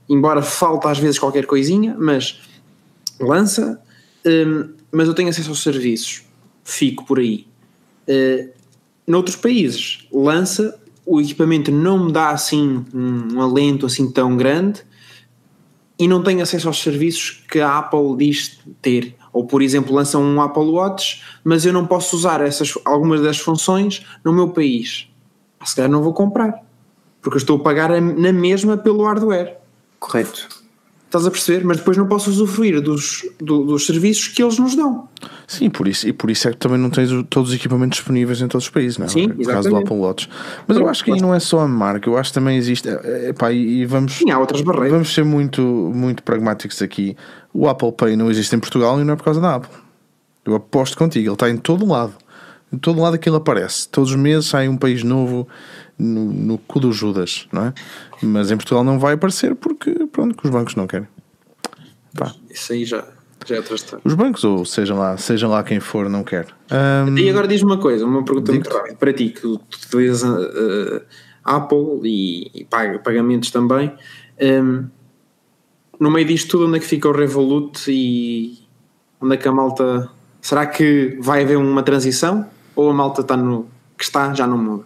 embora falta às vezes qualquer coisinha mas lança. Hum, mas eu tenho acesso aos serviços fico por aí. Uh, noutros países lança o equipamento não me dá assim um alento assim tão grande e não tenho acesso aos serviços que a Apple diz ter ou por exemplo lançam um Apple Watch mas eu não posso usar essas, algumas das funções no meu país Ah, se calhar não vou comprar porque eu estou a pagar na mesma pelo hardware Correto. Estás a perceber? mas depois não posso usufruir dos, do- dos serviços que eles nos dão Sim, por isso, e por isso é que também não tens todos os equipamentos disponíveis em todos os países, não é? Sim, No caso do. Apple Watch. Mas eu acho que aí não é só a marca, eu acho que também existe. é, é, pá, e, vamos, Sim, há outras barreiras. vamos ser muito, muito pragmáticos aqui. O Apple Pay não existe em Portugal e não é por causa da Apple. Eu aposto contigo, ele está em todo lado. Em todo lado que ele aparece. Todos os meses sai um país novo no, no cu do Judas, não é? Mas em Portugal não vai aparecer porque, pronto, que os bancos não querem. Pá, isso aí já, já é outra história os bancos, ou seja lá, seja lá quem for, não quer. Ahm, E agora diz-me uma coisa, uma pergunta muito rápida para ti, que tu tu utilizas uh, Apple e, e paga pagamentos também. Um, no meio disto tudo, onde é que fica o Revolut e onde é que a malta. Será que vai haver uma transição? Ou a malta está no. que está, já não muda?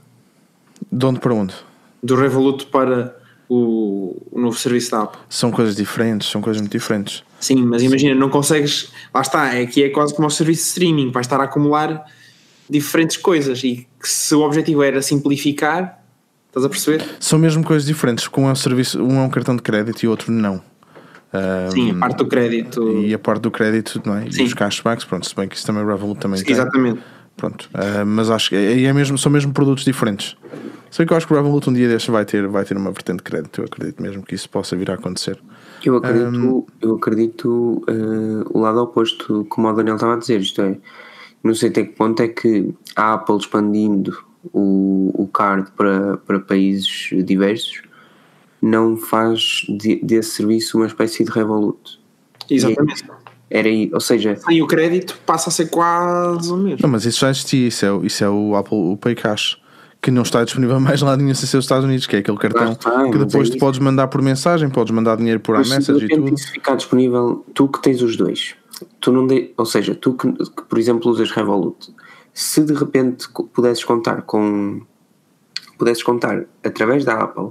de onde para onde? Do Revolut para o, o novo serviço da Apple. São coisas diferentes, são coisas muito diferentes. Sim, mas imagina, não consegues. Lá está, é que é quase como o serviço de streaming, vais estar a acumular diferentes coisas e que se o objetivo era simplificar, estás a perceber? São mesmo coisas diferentes, porque um é um serviço, um é um cartão de crédito e outro não. Ahm, Sim, a parte do crédito. e a parte do crédito, não é? Sim. E os cashbacks, pronto, se bem que isso também o Revolut também tem. Exatamente. Pronto, ah, mas acho que é, é mesmo, são mesmo produtos diferentes. Sei que eu acho que o Revolut um dia destes vai ter, vai ter uma vertente de crédito. Eu acredito mesmo que isso possa vir a acontecer. Eu acredito, eu acredito eh, o lado oposto, como o Daniel estava a dizer, isto é, não sei até que ponto é que a Apple expandindo o, o card para, para países diversos não faz de- desse serviço uma espécie de Revolut. Exatamente. Era aí, ou seja, Sem o crédito passa a ser quase o mesmo. Não, mas isso já existia, isso é, o- isso é o Apple o Pay Cash. Que não está disponível mais lá nenhum sem ser os Estados Unidos, que é aquele cartão está, que depois é tu podes mandar por mensagem, podes mandar dinheiro por se iMessage e repente tudo. isso ficar disponível, tu que tens os dois, tu não de, ou seja, tu que, que, por exemplo usas Revolut, se de repente pudesses contar com pudesses contar através da Apple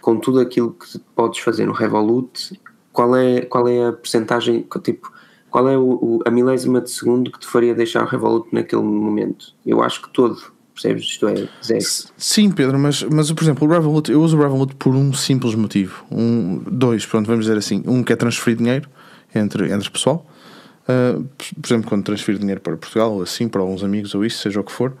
com tudo aquilo que podes fazer no Revolut, qual é, qual é a percentagem, que, tipo, qual é o, o- a milésima de segundo que te faria deixar Revolut naquele momento? Eu acho que todo, percebes? Isto é, zero. Sim, Pedro, mas, mas por exemplo, o Revolut, eu uso o Revolut por um simples motivo. Um, dois, pronto, vamos dizer assim. Um que é transferir dinheiro entre, entre pessoal. Uh, por exemplo, quando transfiro dinheiro para Portugal, ou assim, para alguns amigos ou isso, seja o que for.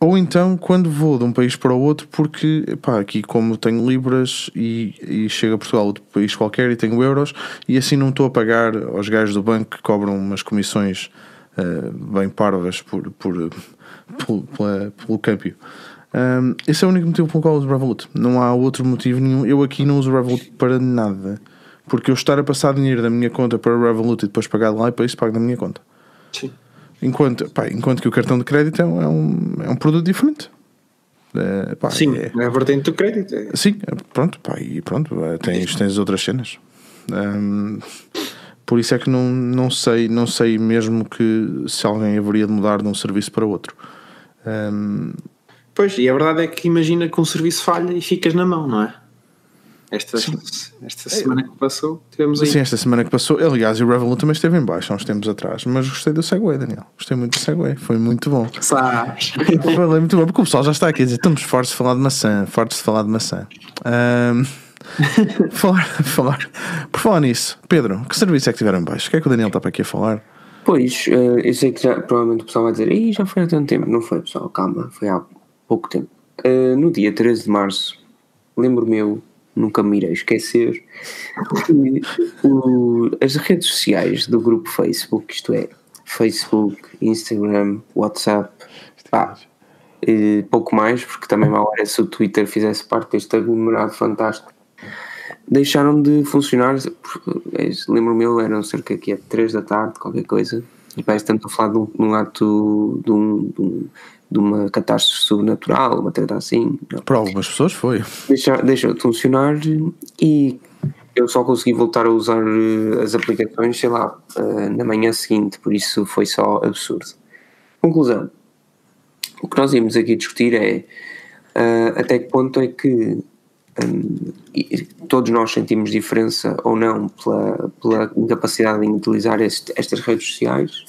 Ou então quando vou de um país para o outro, porque pá, aqui como tenho libras e, e chego a Portugal, outro país qualquer, e tenho euros, e assim não estou a pagar aos gajos do banco que cobram umas comissões uh, bem parvas por, por, pelo, pela- pelo câmbio. Um, esse é o único motivo pelo qual uso o Revolut. Não há outro motivo nenhum. Eu aqui não uso o Revolut para nada. Porque eu estar a passar dinheiro da minha conta para o Revolut e depois pagar de lá e para isso pago da minha conta. Sim. Enquanto, pá, enquanto que o cartão de crédito é um, é um, é um produto diferente. É, pá, Sim, é- é a vertente do crédito. é- Sim, pronto, pá, e pronto, eh, tens, tens outras cenas. Ahm, por isso é que não, não, sei, não sei mesmo que se alguém haveria de mudar de um serviço para outro. Ahm, Pois, e a verdade é que imagina que um serviço falha e ficas na mão, não é? Esta, esta semana que passou, tivemos aí. sim, esta semana que passou, aliás, o Revolut também esteve em baixo há uns tempos atrás, mas gostei do Segway, Daniel. Gostei muito do Segway, foi muito bom. Sabes? Falei muito bom, porque o pessoal já está aqui a dizer: estamos fortes de falar de maçã, fortes de falar de maçã. Ahm, falar, falar, por falar nisso, Pedro, que serviço é que tiveram em baixo? O que é que o Daniel está para aqui a falar? Pois, eh, eu sei que já, provavelmente o pessoal vai dizer, Ih, já foi há tanto tempo. Não foi, pessoal, calma, foi há pouco tempo. Eh, no dia 13 de março, lembro-me eu, nunca me irei esquecer, que o- as redes sociais do grupo Facebook, isto é, Facebook, Instagram, WhatsApp, pá, eh, pouco mais, porque também mal era se o Twitter fizesse parte deste aglomerado fantástico deixaram de funcionar. Lembro-me, eu, eram cerca aqui de 3 da tarde, qualquer coisa. E parece que estamos a falar de um, de um ato de, um, de, um- de uma catástrofe sobrenatural, uma treta assim. Não. Para algumas pessoas foi. Deixa, deixou de funcionar e eu só consegui voltar a usar eh, as aplicações, sei lá, eh, na manhã seguinte, por isso foi só absurdo. Conclusão. O que nós íamos aqui discutir é ah, até que ponto é que e- todos nós sentimos diferença ou não pela, pela incapacidade em utilizar este- estas redes sociais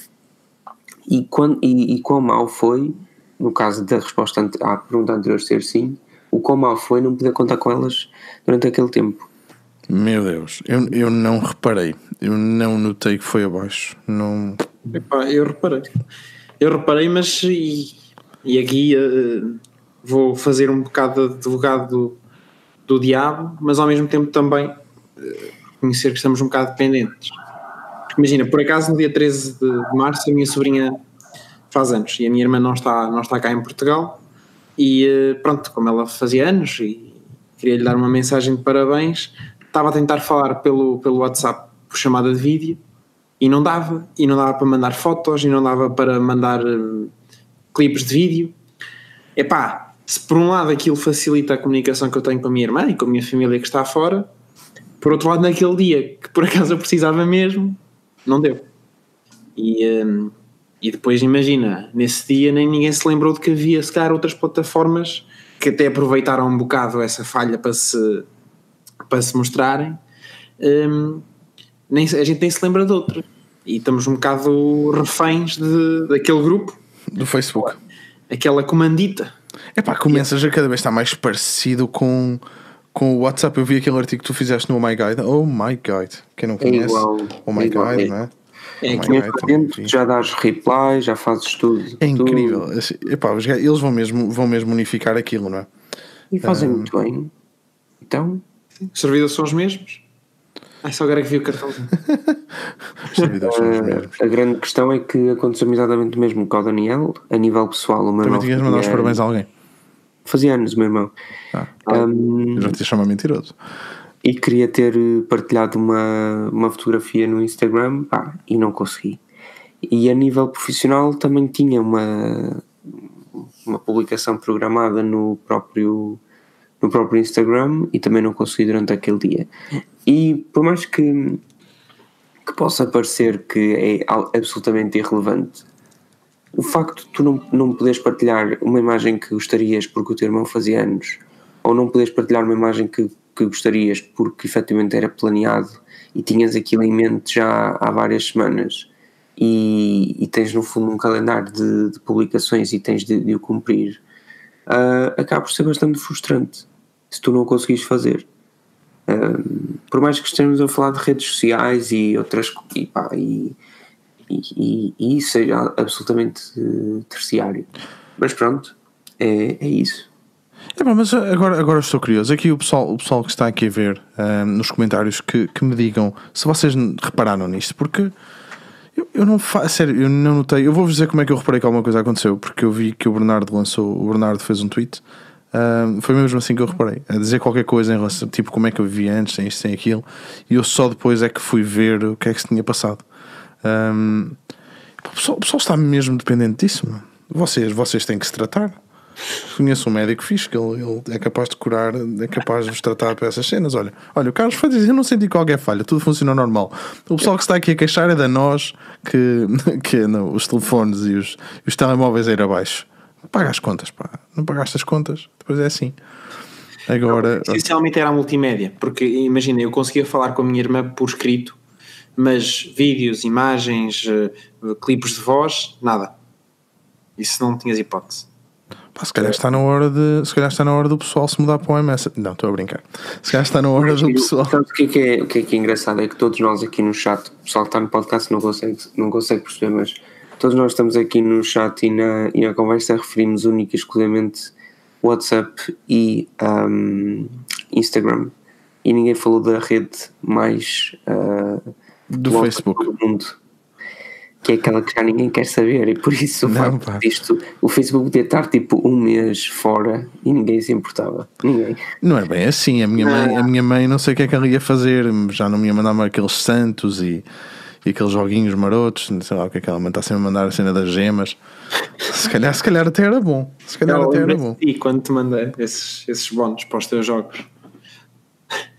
e, quando, e, e quão mal foi, no caso da resposta à pergunta anterior ser sim, o quão mal foi não poder contar com elas durante aquele tempo. Meu Deus, eu, eu não reparei, eu não notei que foi abaixo. Não, Epá, eu reparei. Eu reparei, mas e, e aqui eh, vou fazer um bocado de advogado do, do diabo, mas ao mesmo tempo também eh, reconhecer que estamos um bocado dependentes. Imagina, por acaso no dia 13 de, de março a minha sobrinha faz anos e a minha irmã não está, não está cá em Portugal e eh, pronto, como ela fazia anos e queria lhe dar uma mensagem de parabéns, estava a tentar falar pelo, pelo WhatsApp por chamada de vídeo e não dava, e não dava para mandar fotos, e não dava para mandar eh, clipes de vídeo. Epá, se por um lado aquilo facilita a comunicação que eu tenho com a minha irmã e com a minha família que está fora, por outro lado, naquele dia que por acaso eu precisava mesmo, não deu. E, eh, e depois imagina, nesse dia nem ninguém se lembrou de que havia se calhar outras plataformas que até aproveitaram um bocado essa falha para se, para se mostrarem. Hum, nem, a gente nem se lembra de outra. E estamos um bocado reféns de, daquele grupo, do Facebook. aquela comandita. É pá, começas a cada vez estar mais parecido com, com o WhatsApp. Eu vi aquele artigo que tu fizeste no Oh My Guide. Oh My Guide, quem não conhece? igual, oh My é igual, Guide, é. não é? É que também dentro, já dás reply, já fazes tudo. É tudo. incrível. Assim, epá, os gajos- eles vão mesmo, vão mesmo unificar aquilo, não é? E fazem muito bem. Então, os servidores são os mesmos. Ai, só agora é que vi o cartãozinho. Os servidores são os eh, mesmos. a grande questão é que aconteceu exatamente o mesmo com o Daniel, a nível pessoal. O meu Também tinhas de mandar os fazia- parabéns a alguém. Fazia anos, o meu irmão. Ah, Um, já te ia chamar mentiroso. E queria ter eh, partilhado uma, uma fotografia no Instagram pá, e não consegui. E a nível profissional também tinha uma, uma publicação programada no próprio, no próprio Instagram e também não consegui durante aquele dia. E por mais que, que possa parecer que é absolutamente irrelevante, o facto de tu não, não poderes partilhar uma imagem que gostarias porque o teu irmão fazia anos, ou não poderes partilhar uma imagem que, que gostarias porque efetivamente era planeado e tinhas aquilo em mente já há várias semanas e, e tens no fundo um calendário de, de publicações e tens de, de o cumprir, ah, acaba por ser bastante frustrante se tu não conseguires fazer. Ah, por mais que estejamos a falar de redes sociais e outras e, pá, e, e, e- isso seja absolutamente terciário. Mas pronto, é, é isso. É bom, mas agora, agora estou curioso. Aqui o pessoal, o pessoal que está aqui a ver ahm, nos comentários que, que me digam se vocês repararam nisto, porque eu, eu não faço, sério, eu não notei. Eu vou-vos dizer como é que eu reparei que alguma coisa aconteceu, porque eu vi que o Bernardo lançou, o Bernardo fez um tweet Uh, foi mesmo assim que eu reparei. A dizer qualquer coisa em relação, tipo, como é que eu vivia antes, sem isto, sem aquilo, e eu só depois é que fui ver o que é que se tinha passado. Um, o, pessoal, o pessoal está mesmo dependente disso, mano. Vocês, vocês têm que se tratar. Conheço um médico fixe que ele, ele, é capaz de curar, é capaz de vos tratar para essas cenas. Olha, olha, o Carlos foi dizer: Eu não senti qualquer falha, tudo funciona normal. O pessoal que está aqui a queixar é da nós que, que não, os telefones e os, os telemóveis aí abaixo. Paga as contas, pá. Não pagaste as contas, depois é assim. Agora. Não, essencialmente era a multimédia, porque imagina, eu conseguia falar com a minha irmã por escrito, mas vídeos, imagens, uh, clipes de voz, nada. Isso não tinhas hipótese. Pá, se calhar está na hora de. Se calhar está na hora do pessoal se mudar para o MS. Não, estou a brincar. Se calhar está na hora do pessoal. O que é que é, o que é, que é engraçado? É que todos nós aqui no chat, o pessoal que está no podcast não consegue, não consegue perceber, mas todos nós estamos aqui no chat e na, e na conversa referimos única e exclusivamente WhatsApp e um, Instagram. E ninguém falou da rede mais uh, do Facebook do mundo que é aquela que já ninguém quer saber e por isso não, isto, o Facebook podia estar tipo um mês fora e ninguém se importava. Ninguém. Não é bem assim. A minha mãe a minha mãe não sei o que é que ela ia fazer. Já não me ia mandar aqueles santos e, e aqueles joguinhos marotos. Não sei lá o que é que ela está sempre a mandar a cena das gemas. Se calhar, se calhar até era bom. Se calhar até era bom. e quando te mandei esses, esses bónus para os teus jogos.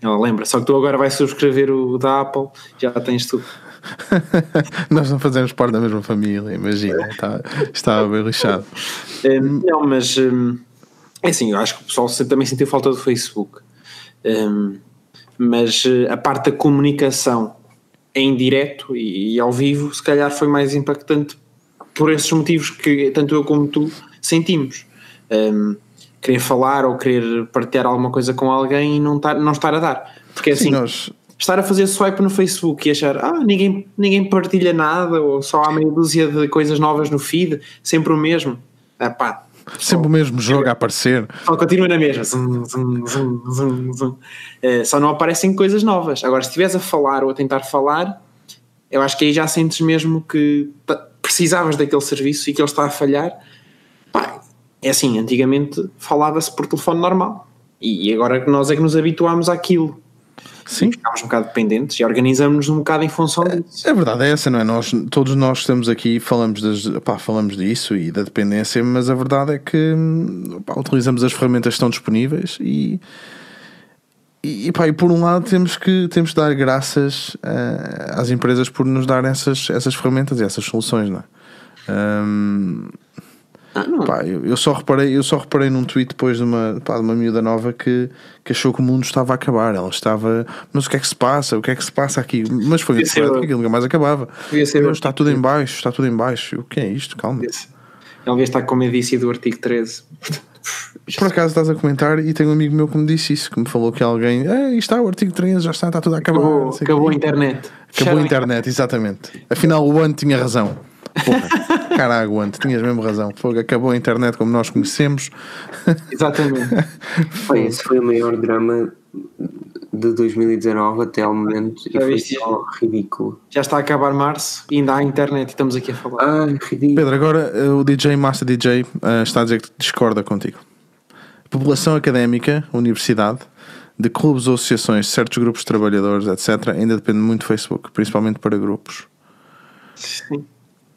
Ela lembra, só que tu agora vais subscrever o da Apple. Já tens tudo Nós não fazemos parte da mesma família, imagina, está, está bem lixado. Um, não, mas um, é assim, eu acho que o pessoal também sentiu falta do Facebook. Um, mas eh, a parte da comunicação em direto e, e, ao vivo, se calhar foi mais impactante por esses motivos que tanto eu como tu sentimos. Um, querer falar ou querer partilhar alguma coisa com alguém e não estar, não estar a dar. Porque Sim, assim, nós, estar a fazer swipe no Facebook e achar, ah, ninguém, ninguém partilha nada, ou só há meia dúzia de coisas novas no feed, sempre o mesmo. Ah, pá, Sempre só, o mesmo jogo a aparecer. Só continua na mesma. Zum, zum, zum, é, só não aparecem coisas novas. Agora, se estiveres a falar ou a tentar falar, eu acho que aí já sentes mesmo que precisavas daquele serviço e que ele está a falhar. Pá, é assim, antigamente falava-se por telefone normal. E agora nós é que nos habituámos àquilo. Sim. Ficámos um bocado dependentes e organizamos-nos um bocado em função disso. A verdade é essa, não é? Nós, todos nós estamos aqui falamos, das, pá, falamos disso e da dependência, mas a verdade é que pá, utilizamos as ferramentas que estão disponíveis e. E, pá, e por um lado temos que, temos que dar graças uh, às empresas por nos dar essas, essas ferramentas e essas soluções, não é? Um, ah, pá, eu, eu, só reparei, eu só reparei num tweet depois de uma, pá, de uma miúda nova que, que achou que o mundo estava a acabar. Ela estava, mas o que é que se passa? O que é que se passa aqui? Mas foi um que aquilo nunca mais acabava. Eu, está tudo em baixo, está tudo em baixo. O que é isto? Calma. Ela como eu disse do artigo 13. Por acaso estás a comentar e tenho um amigo meu que me disse isso, que me falou que alguém, ah, está o artigo 13, já está, está tudo a acabar. Acabou, acabou a internet. Acabou a internet, exatamente. Afinal, o ano tinha razão. Porra, cara, aguante, tinhas mesmo razão. Fogo, acabou a internet como nós conhecemos. Exatamente. Foi, esse foi o maior drama de 2019 até ao momento Já e foi só ridículo. Já está a acabar março e ainda há internet e estamos aqui a falar. Ah, ridículo. Pedro, agora eh, o DJ Master DJ uh, eh, está a dizer que discorda contigo. População académica, universidade, de clubes ou associações, certos grupos de trabalhadores, etc., ainda depende muito do Facebook, principalmente para grupos. Sim.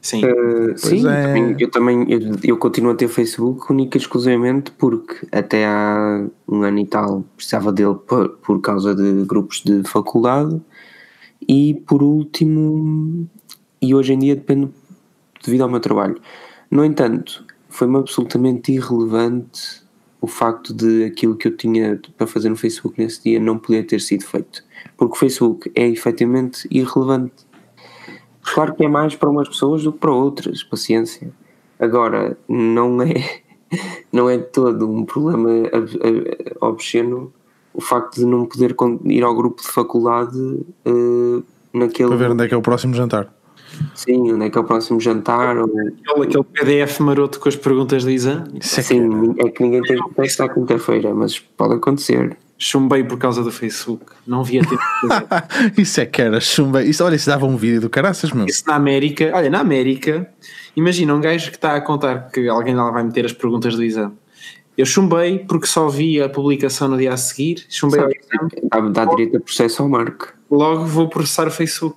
Sim, uh, sim é. eu também eu, eu, continuo a ter Facebook única e exclusivamente porque até há um ano e tal precisava dele por, por causa de grupos de faculdade e por último e hoje em dia depende devido ao meu trabalho. No entanto, foi-me absolutamente irrelevante o facto de aquilo que eu tinha para fazer no Facebook nesse dia não poder ter sido feito. Porque o Facebook é efetivamente irrelevante Claro que é mais para umas pessoas do que para outras, paciência. Agora, não é, não é todo um problema obsceno o facto de não poder ir ao grupo de faculdade uh, naquele. Para ver onde é que é o próximo jantar. Sim, onde é que é o próximo jantar. Ou... Aquele, aquele PDF maroto com as perguntas de exame. Sim, é que ninguém tem que testar quinta-feira, mas pode acontecer chumbei por causa do Facebook. Não via tempo. isso é que era chumbei. Isso, olha, isso dava um vídeo do caraças, meu. Isso na América, olha, na América, imagina um gajo que está a contar que alguém lá vai meter as perguntas do exame. Eu chumbei porque só vi a publicação no dia a seguir. Chumbei ao exame. Dá, dá direito a processo ao Marco. Logo vou processar o Facebook.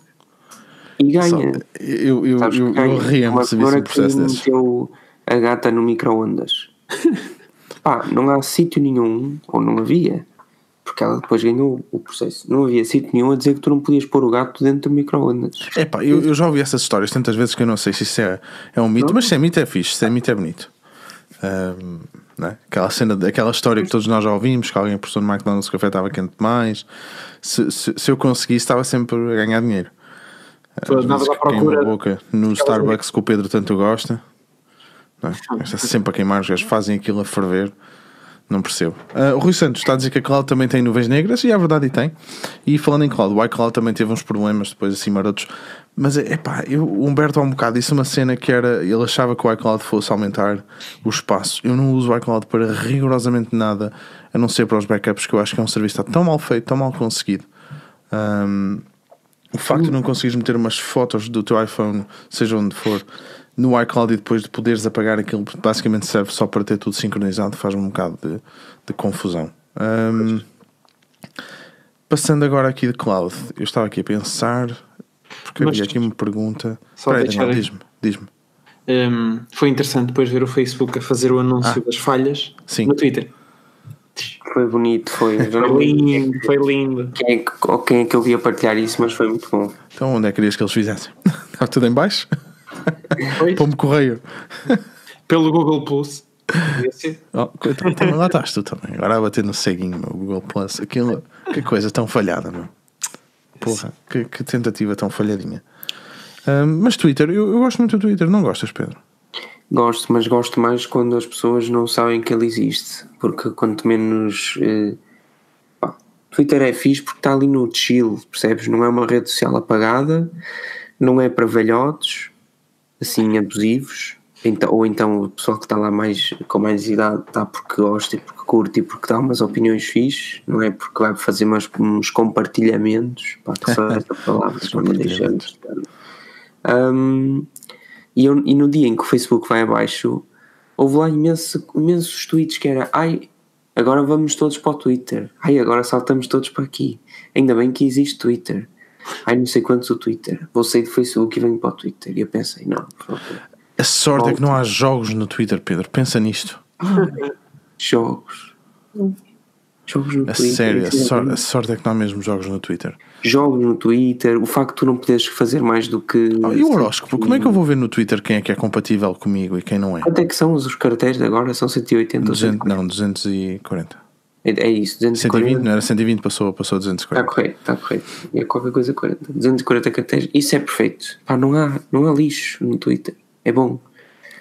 E ganha. Só- eu eu, Sabes eu, eu ria-me se visse um processo desses. meteu a gata no micro-ondas. Pá, não há sítio nenhum, ou não havia, porque ela depois ganhou o processo. Não havia sítio nenhum a dizer que tu não podias pôr o gato dentro do micro-ondas. Epá, eu, eu já ouvi essas histórias tantas vezes que eu não sei se isso é, é um mito, mas se é mito é fixe, se é mito é bonito. Ahm, né? Aquela cena, aquela história que todos nós já ouvimos, que alguém apostou no McDonald's que o café estava quente demais. Se, se, se eu conseguisse, estava sempre a ganhar dinheiro. Andavas à procura. boca no Starbucks que o Pedro tanto gosta. Não é? Está sempre a queimar, os gajos fazem aquilo a ferver. Não percebo. Ah, o Rui Santos está a dizer que a Cloud também tem nuvens negras, e é verdade, e tem. E falando em Cloud, o iCloud também teve uns problemas depois assim marotos. Mas é pá, o Humberto há um bocado disse uma cena que era. Ele achava que o iCloud fosse aumentar o espaço. Eu não uso o iCloud para rigorosamente nada, a não ser para os backups, que eu acho que é um serviço que está tão mal feito, tão mal conseguido. Ahm, o facto de não conseguires meter umas fotos do teu iPhone, seja onde for, no iCloud e depois de poderes apagar aquilo, basicamente serve só para ter tudo sincronizado, faz-me um bocado de, de confusão. Ahm, passando agora aqui de cloud, eu estava aqui a pensar, porque Mas- havia aqui uma pergunta. Só deixar diz-me, diz-me. Hum, foi interessante depois ver o Facebook a fazer o anúncio Ah. das falhas Sim. no Twitter. Foi bonito, foi. Foi lindo, foi lindo. quem é, que, ou quem é que eu via partilhar isso, mas foi muito bom. Então, onde é que querias que eles fizessem? Estava tudo em baixo? Pombo correio. pelo Google Plus. Oh, então, também lá estás tu também. Agora a bater no ceguinho, meu Google Plus. Aquilo, que coisa tão falhada, meu. Porra, que, que tentativa tão falhadinha. Ahm, mas Twitter, eu, eu gosto muito do Twitter, não gostas, Pedro? Gosto, mas gosto mais quando as pessoas não sabem que ele existe. Porque quanto menos. eh, pá, Twitter é fixe porque está ali no chill, percebes? Não é uma rede social apagada, não é para velhotes, assim, abusivos. Então, ou então o pessoal que está lá mais, com mais idade está porque gosta e porque curte e porque dá umas opiniões fixes, não é porque vai fazer umas, uns compartilhamentos. Pá, só essa palavra, senão me deixa um, e, eu- e no dia em que o Facebook vai abaixo, houve lá imenso, imensos tweets que era ai, agora vamos todos para o Twitter, ai, agora saltamos todos para aqui. Ainda bem que existe Twitter. Ai, não sei quantos o Twitter. Vou sair do Facebook e venho para o Twitter. E eu pensei, não. A sorte é que não há jogos no Twitter, Pedro. Pensa nisto. Jogos. Jogos no A Twitter. sério, a, sor- a sorte é que não há mesmo jogos no Twitter. Jogos no Twitter. O facto de tu não poderes fazer mais do que. Oh, e o horóscopo? Como é que eu vou ver no Twitter quem é que é compatível comigo e quem não é? Quanto é que são os cartéis de agora? São 180 ou 200, não, 240. É, é isso, 120, 240. não era 120, passou, passou a Está 240. correto, está correto. É qualquer coisa 40. 240 cartéis. Isso é perfeito. Pá, não há, não há lixo no Twitter. É bom.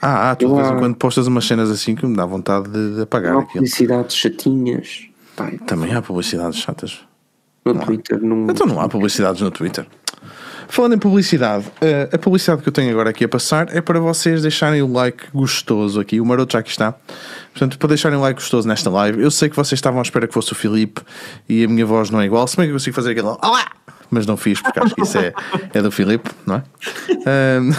Ah, ah, tu Eu de vez em há- quando postas umas cenas assim que me dá vontade de, de apagar Não há aquilo. publicidades chatinhas. Pá, Também há publicidades chatas. no Twitter não. Então não há publicidades no Twitter. Falando em publicidade, eh, a publicidade que eu tenho agora aqui a passar é para vocês deixarem o like gostoso aqui. O Maroto já aqui está. Portanto, para deixarem o like gostoso nesta live, eu sei que vocês estavam à espera que fosse o Filipe e a minha voz não é igual. Se bem que eu consigo fazer aquele Olá! Mas não fiz, porque acho que isso é, é do Filipe, não é? Ahm,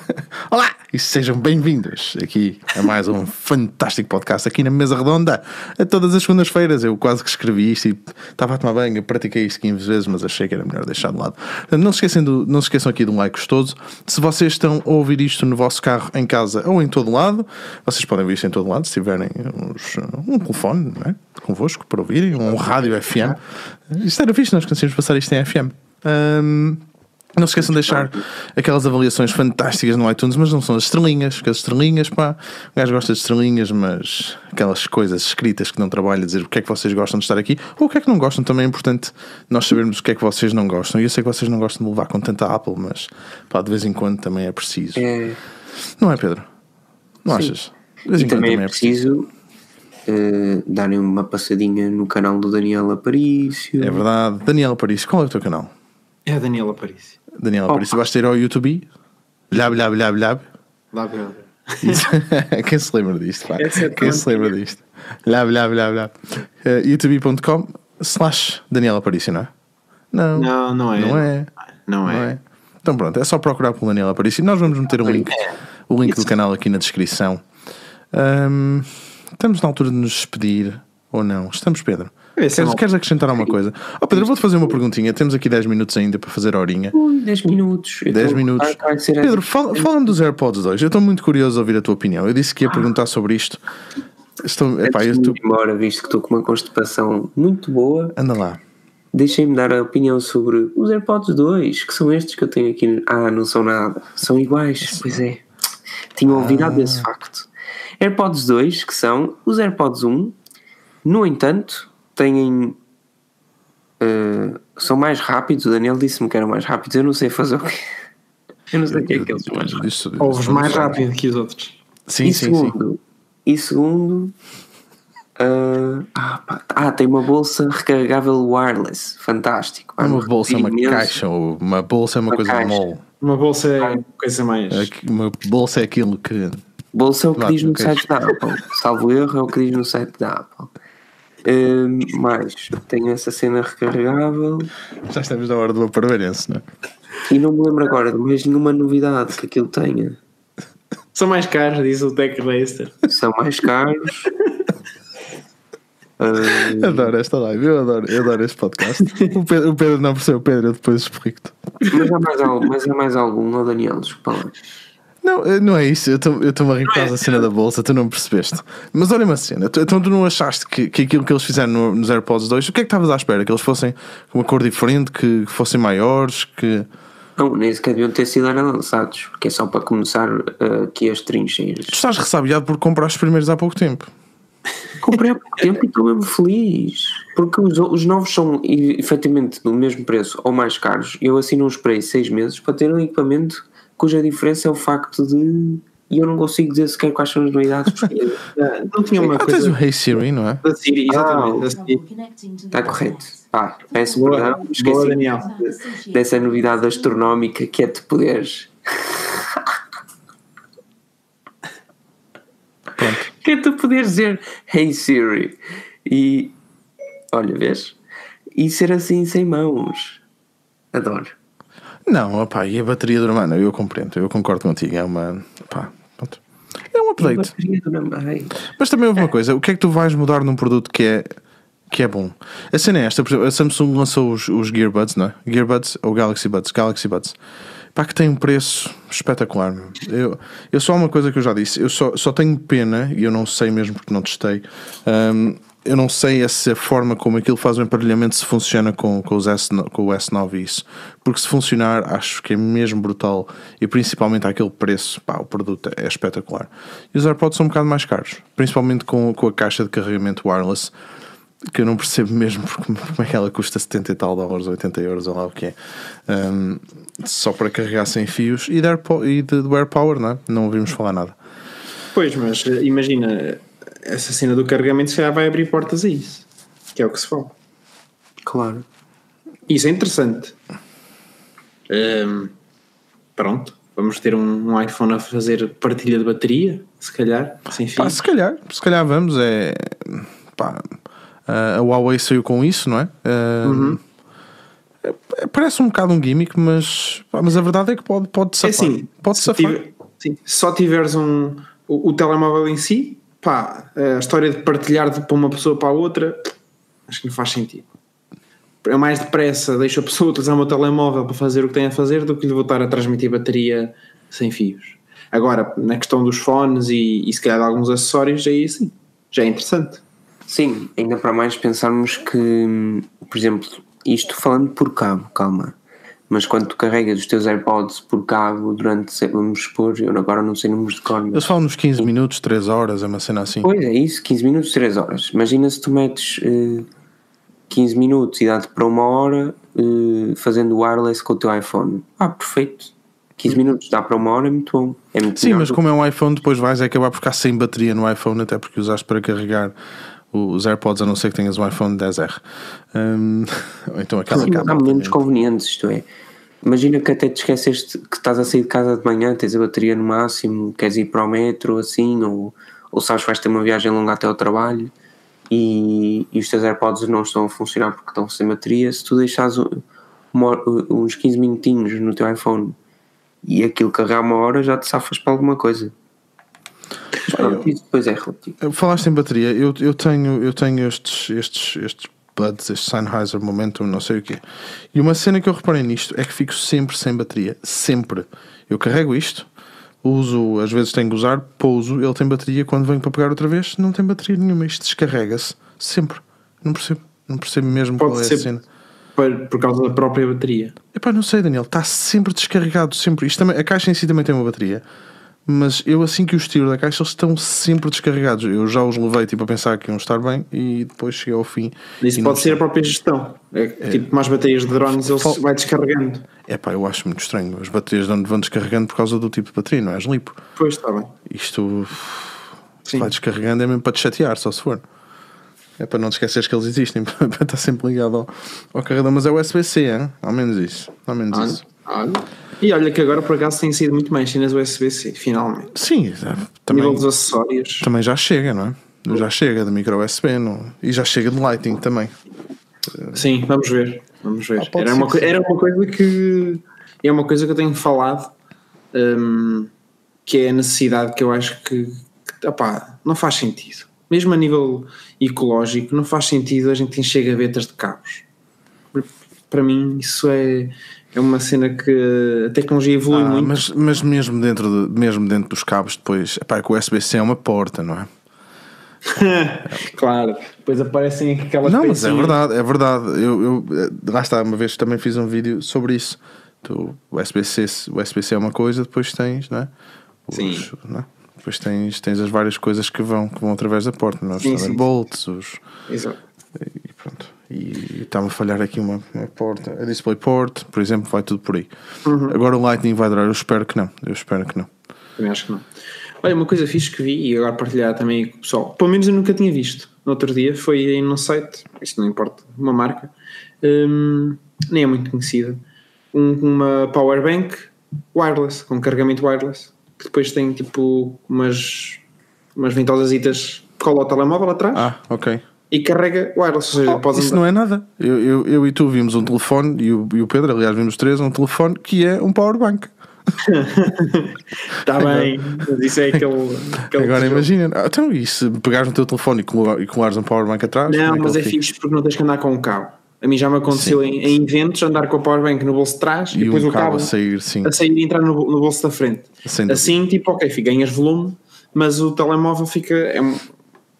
Olá! E sejam bem-vindos aqui a mais um fantástico podcast aqui na Mesa Redonda, a todas as segundas-feiras. Eu quase que escrevi isto e estava a tomar banho, eu pratiquei isto 15 vezes, mas achei que era melhor deixar de lado. Portanto, não se, esqueçam do, não se esqueçam aqui de um like gostoso. Se vocês estão a ouvir isto no vosso carro, em casa ou em todo lado, vocês podem ouvir isto em todo lado, se tiverem uns- um telefone não é? convosco para ouvirem, um rádio FM. Isto era fixe, nós conseguimos passar isto em FM. Ahm, não se esqueçam de deixar aquelas avaliações fantásticas no iTunes, mas não são as estrelinhas, porque as estrelinhas, pá, o gajo gosta de estrelinhas, mas aquelas coisas escritas que não trabalham, dizer o que é que vocês gostam de estar aqui, ou o que é que não gostam, também é importante nós sabermos o que é que vocês não gostam. E eu sei que vocês não gostam de levar com tanta Apple, mas pá, de vez em quando também é preciso. É, Não é, Pedro? Não achas? De vez e em quando também é preciso eh, darem uma passadinha no canal do Daniel Aparício. É verdade. Daniela Paris, qual é o teu canal? É a Daniela Parício. Daniela Opa. Paris, basta ir ao YouTube. Lhab, lhab, lhab, lhab. Ver. Isso. Quem se lembra disto? Pá? É Quem se lembra disto? Lhab, lhab, lhab, lhab. Uh, youtube.com slash Daniela Aparício, não é? Não, Não, não é. não é. Não Não é. é. Então pronto, é só procurar pelo Daniela Aparício. Nós vamos meter o link, o link do canal aqui na descrição. Ahm, estamos na altura de nos despedir ou não? Estamos, Pedro? Esse Queres, queres acrescentar alguma coisa? Oh, Pedro, vou-te fazer uma perguntinha. Temos aqui 10 minutos ainda para fazer a horinha. Ui, 10 minutos. 10 Então, minutos. Pedro, assim. fala- falando dos AirPods 2, eu estou muito curioso a ouvir a tua opinião. Eu disse que ia perguntar sobre isto. Estou, epá, eu Antes estou- embora, visto que estou com uma constipação muito boa, Anda lá. deixem-me dar a opinião sobre os AirPods 2, que são estes que eu tenho aqui. Ah, não são nada, são iguais. Pois é, tinham ouvidado desse facto. AirPods 2, que são os AirPods 1, no entanto, têm. eh, são mais rápidos. O Daniel disse-me que eram mais rápidos. Eu não sei fazer o quê. Eu não sei o que é que eles são mais rápidos. Ouves mais rápido que os outros. Sim, e sim, sim. segundo, e segundo ah, ah, pá, ah, tem uma bolsa recarregável wireless, fantástico. Pá, Uma bolsa, uma arrepio imenso. caixa, uma bolsa é uma, Uma coisa caixa. mole. Uma bolsa é uma coisa mais. Aqui- Uma bolsa é aquilo que. Bolsa é o que Vá, diz no site da Apple. Salvo erro, é o que diz no site da Apple. Ah, mais, tenho essa cena recarregável Já estamos na hora do aparelhense, não é? e não me lembro agora de mais nenhuma novidade que aquilo tenha. São mais caros, diz o Tech Racer. São mais caros. Ah, Adoro esta live, eu adoro, eu adoro este podcast. o, Pedro, o Pedro não percebeu, Pedro, eu depois explico-te. mas, há mais algum, mas há mais algum, ó Daniel, desculpa lá. Não, eh, não é isso. Eu estou-me a rir por causa da cena da bolsa, tu não percebeste. Mas olha uma cena, tu- então tu não achaste que, que aquilo que eles fizeram no- nos AirPods 2, o que é que estavas à espera? Que eles fossem com uma cor diferente, que fossem maiores, que. Não, nem sequer deviam ter sido lançados, porque é só para começar uh, aqui as trincheiras. Tu estás ressabiado por comprar os primeiros há pouco tempo. Comprei há pouco tempo e estou mesmo feliz. Porque os, os novos são efetivamente do mesmo preço ou mais caros. Eu assim não esperei seis meses para ter um equipamento cuja diferença é o facto de. E eu não consigo dizer sequer quais são as novidades. Porque Ah, Não tinha uma Ah, tens o coisa Hey Siri, não é? da Siri, exatamente. Ah, da Siri. está correto. Pá, peço Boa, perdão, boa, esqueci Daniel. dessa novidade astronómica que é de poderes. Pronto. Que é tu poderes dizer Hey Siri e olha, vês? E ser assim sem mãos. Adoro. Não, opá, e a bateria dura, mano, eu compreendo, eu concordo contigo, é uma. Pá, pronto. É um update. Do. Mas também houve uma coisa, o que é que tu vais mudar num produto que é, que é bom? A cena é esta, exemplo, a Samsung lançou os, os Gearbuds, não é? Gearbuds ou Galaxy Buds? Galaxy Buds. Pá, que tem um preço espetacular. meu. Eu, eu só uma coisa que eu já disse, eu só, só tenho pena, e eu não sei mesmo porque não testei, hum, eu não sei se a forma como aquilo faz o emparelhamento se funciona com, com, os S, com o S9 e isso. Porque se funcionar, acho que é mesmo brutal. E principalmente àquele preço, pá, o produto é espetacular. E os AirPods são um bocado mais caros, principalmente com, com a caixa de carregamento wireless, que eu não percebo mesmo porque, como é que ela custa 70 e tal dólares, 80 euros, ou lá o que é. Um, só para carregar sem fios e, de AirPo- e de, do AirPower, não é? Não ouvimos falar nada. Pois, mas eh, imagina, essa cena do carregamento se calhar vai abrir portas a isso. Que é o que se fala. Claro. Isso é interessante. Hum, pronto, vamos ter um, um iPhone a fazer partilha de bateria, se calhar, sem fio. Pá, se calhar, se calhar vamos, é. Pá, a Huawei saiu com isso, não é? Um, é- é- Parece um bocado um gimmick, mas, pá, mas a verdade é que pode, pode É safar. assim, pode se, safar. tiver- sim, se só tiveres um, o, o telemóvel em si, pá, a história de partilhar de para uma pessoa para a outra, acho que não faz sentido. É mais depressa, deixo a pessoa utilizar o meu telemóvel para fazer o que tem a fazer do que lhe voltar a transmitir bateria sem fios. Agora, na questão dos fones e, e se calhar de alguns acessórios, aí sim, já é interessante. Sim, ainda para mais pensarmos que, por exemplo, isto falando por cabo, calma. Mas quando tu carregas os teus AirPods por cabo durante, vamos supor, eu agora não sei números de cor, mas Eles falam nos 15 minutos, 3 horas, é uma cena assim. Pois é isso, 15 minutos, 3 horas. Imagina se tu metes eh, 15 minutos e dá-te para uma hora eh, fazendo wireless com o teu iPhone. Ah, perfeito. 15 minutos dá para uma hora, é muito bom. É muito Sim, mas como é um iPhone, depois vais acabar por ficar sem bateria no iPhone, até porque usaste para carregar os AirPods, a não ser que tenhas um iPhone 10R. Hum, ou então aquela Sim, há capa momentos também. convenientes, isto é. Imagina que até te esqueceste que estás a sair de casa de manhã, tens a bateria no máximo, queres ir para o metro assim, ou, ou sabes que vais ter uma viagem longa até ao trabalho e, e os teus AirPods não estão a funcionar porque estão sem bateria. Se tu deixares um- uma uns 15 minutinhos no teu iPhone e aquilo carregar uma hora, já te safas para alguma coisa. Mas pronto, isso depois é relativo. Falaste em bateria, eu, eu tenho, eu tenho estes, estes, estes Buds, este Sennheiser Momentum, não sei o quê. E uma cena que eu reparei nisto é que fico sempre sem bateria. Sempre. Eu carrego isto, uso, às vezes tenho que usar, pouso, ele tem bateria. Quando venho para pegar outra vez, não tem bateria nenhuma. Isto descarrega-se sempre. Não percebo. Não percebo mesmo Pode qual é ser a cena. por, por causa da própria bateria. Epá, não sei, Daniel, está sempre descarregado, sempre. Isto também, a caixa em si também tem uma bateria, mas eu assim que os tiro da caixa, eles estão sempre descarregados. Eu já os levei tipo, a pensar que iam estar bem e depois cheguei ao fim. Isso pode ser a própria gestão. É, Tipo, mais baterias de drones, ele Fal- vai descarregando. É pá, eu acho muito estranho. As baterias vão vão descarregando por causa do tipo de bateria, não é? As lipo. Pois, está bem. Isto Sim. vai descarregando, é mesmo para te chatear, só se for. É para não te esqueceres que eles existem, para estar sempre ligado ao, ao carregador. Mas é USB-C, hein? ao menos isso. Ao menos Olha, isso. Olha. E olha que agora por acaso tem sido muito mais cenas USB-C, finalmente. Sim, é, também, nível dos acessórios. também já chega, não é? Já chega de micro USB não? e já chega de Lighting também. Sim, vamos ver. Vamos ver. Ah, era, uma, co- era uma coisa que é uma coisa que eu tenho falado hum, que é a necessidade que eu acho que, que opá, não faz sentido. Mesmo a nível ecológico, não faz sentido a gente encher gavetas de cabos. Para mim, isso é, é uma cena que a tecnologia evolui Ah, muito. mas, mas mesmo, dentro de- mesmo dentro dos cabos, depois, epá, que o USB-C é uma porta, não é? claro, depois aparecem aquelas Não, mas é verdade, é verdade. Eu, eu, eh, lá está, uma vez também fiz um vídeo sobre isso. Tu, o USB-C o USB-C é uma coisa, depois tens, não é? Os- Sim. não é? Depois tens, tens as várias coisas que vão, que vão através da porta, não é? Os Sim, sim. Thunderbolts, os. Exato. E pronto. E está-me a falhar aqui uma, uma porta. A DisplayPort, por exemplo, vai tudo por aí. Uhum. Agora o Lightning vai durar, eu espero que não. Eu espero que não. Também acho que não. Olha, uma coisa fixe que vi e agora partilhar também com o pessoal, pelo menos eu nunca tinha visto. No outro dia foi aí num site, isto não importa, uma marca, hum, nem é muito conhecida, um- uma power bank wireless, com carregamento wireless, que depois tem tipo umas, umas ventosasitas, cola ao telemóvel atrás Ah, ok. E carrega wireless, ou seja, Oh, Isso andar- não é nada. Eu, eu, eu e tu vimos um telefone, e o, e o Pedro, aliás, vimos três, um telefone que é um powerbank. Está bem, mas isso é aquele. aquele Agora imagina, ah, então e se pegares no teu telefone e e colares um powerbank atrás? Não, como mas é fixe porque não tens que andar com o cabo. A mim já me aconteceu em, em eventos andar com a powerbank no bolso de trás e, E depois um o cabo cabo a sair, sim. a sair e entrar no, no bolso da frente. Assim, tipo, ok, ganhas volume, mas o telemóvel fica. É um-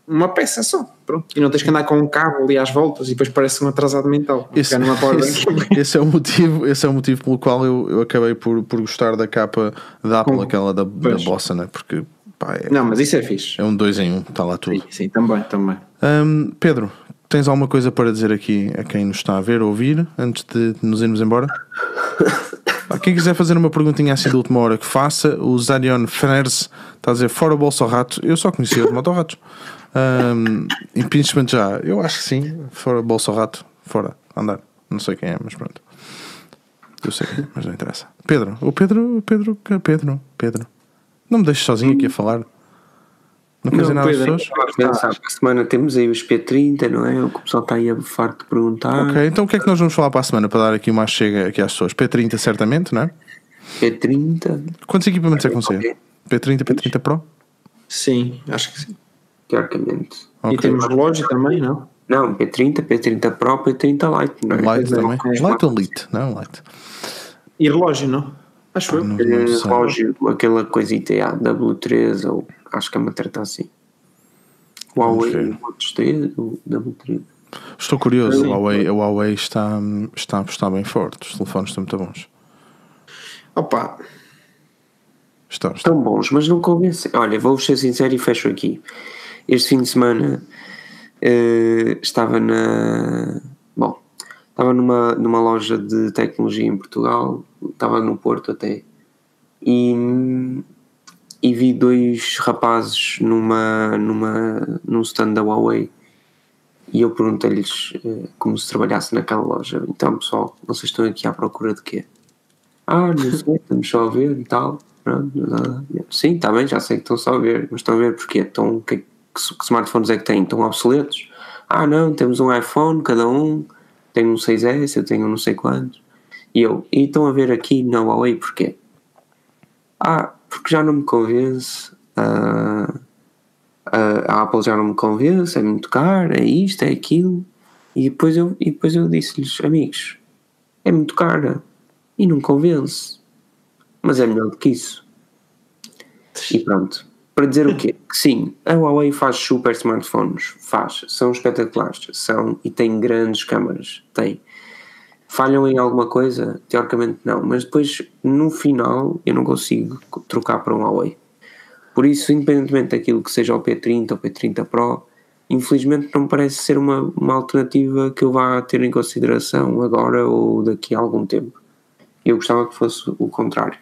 uma peça só. Pronto. E não tens que andar com um cabo ali às voltas e depois parece um atrasado mental. Esse, powerbank. esse, esse é o motivo, esse é o motivo pelo qual eu, eu acabei por, por gostar da capa da Apple, Com- aquela da, da. Bossa, né? porque pá, é, Não, mas isso é fixe. é um dois em um, está lá tudo. Sim, sim, também, também. Hum, Pedro, tens alguma coisa para dizer aqui a quem nos está a ver ou ouvir antes de nos irmos embora? Ah, Quem quiser fazer uma perguntinha assim de última hora que faça, o Zadion Ferners está a dizer fora o bolso ao rato. Eu só conhecia os motorratos. Um, impeachment já, eu acho que sim. Fora rato, fora, andar. Não sei quem é, mas pronto. Eu sei, mas não interessa. Pedro, o Pedro, o Pedro, Pedro, Pedro. Não me deixes sozinho aqui a falar. Não quer dizer nada às pessoas? Estava a pensar, para a semana temos aí os P30, não é? O que o pessoal está aí a farto de perguntar. Ok, então o que é que nós vamos falar para a semana para dar aqui uma chega aqui às pessoas? P30 certamente, não é? P30, Quantos equipamentos é que vão ser? Ok. P30, P30 Pro? Sim, acho que sim. Teoricamente. Ok. E temos relógio também, não? Não, P30, P30 Pro, P30 Lite, não é? Light Pois é, também? Light ou Lite? Não, Light. E relógio, não? Acho eu. Não, não relógio, aquela coisita, a W3, ou acho que é uma treta assim. Huawei, T, o W3. Estou curioso, Sim. a Huawei, a Huawei está, está, está bem forte, os telefones estão muito bons. Opa, Estão, estão. Estão bons, mas não convencem. Olha, vou-vos ser sincero e fecho aqui. Este fim de semana eh, estava na. Bom, estava numa, numa loja de tecnologia em Portugal, estava no Porto até, e, e vi dois rapazes numa, numa, num stand da Huawei. E eu perguntei-lhes eh, como se trabalhasse naquela loja. Então, pessoal, vocês estão aqui à procura de quê? Ah, não sei, estamos só a ver e tal. Pronto. Sim, está bem, já sei que estão só a ver, mas estão a ver porquê? Estão, que, que, que smartphones é que têm? Estão obsoletos? Ah, não, temos um iPhone, cada um, tem um 6S, eu tenho um não sei quantos. E eu, e estão a ver aqui na Huawei porquê? Ah, porque já não me convence a, a Apple já não me convence, é muito caro, é isto, é aquilo. E depois eu, e depois eu disse-lhes, amigos, é muito cara e não convence, mas é melhor do que isso. E pronto. Para dizer o quê? Que sim, a Huawei faz super smartphones, faz, são espetaculares, são e tem grandes câmaras, tem. Falham em alguma coisa? Teoricamente não, mas depois no final eu não consigo trocar para um Huawei. Por isso, independentemente daquilo que seja o P30 ou P30 Pro, infelizmente não parece ser uma, uma alternativa que eu vá ter em consideração agora ou daqui a algum tempo. Eu gostava que fosse o contrário.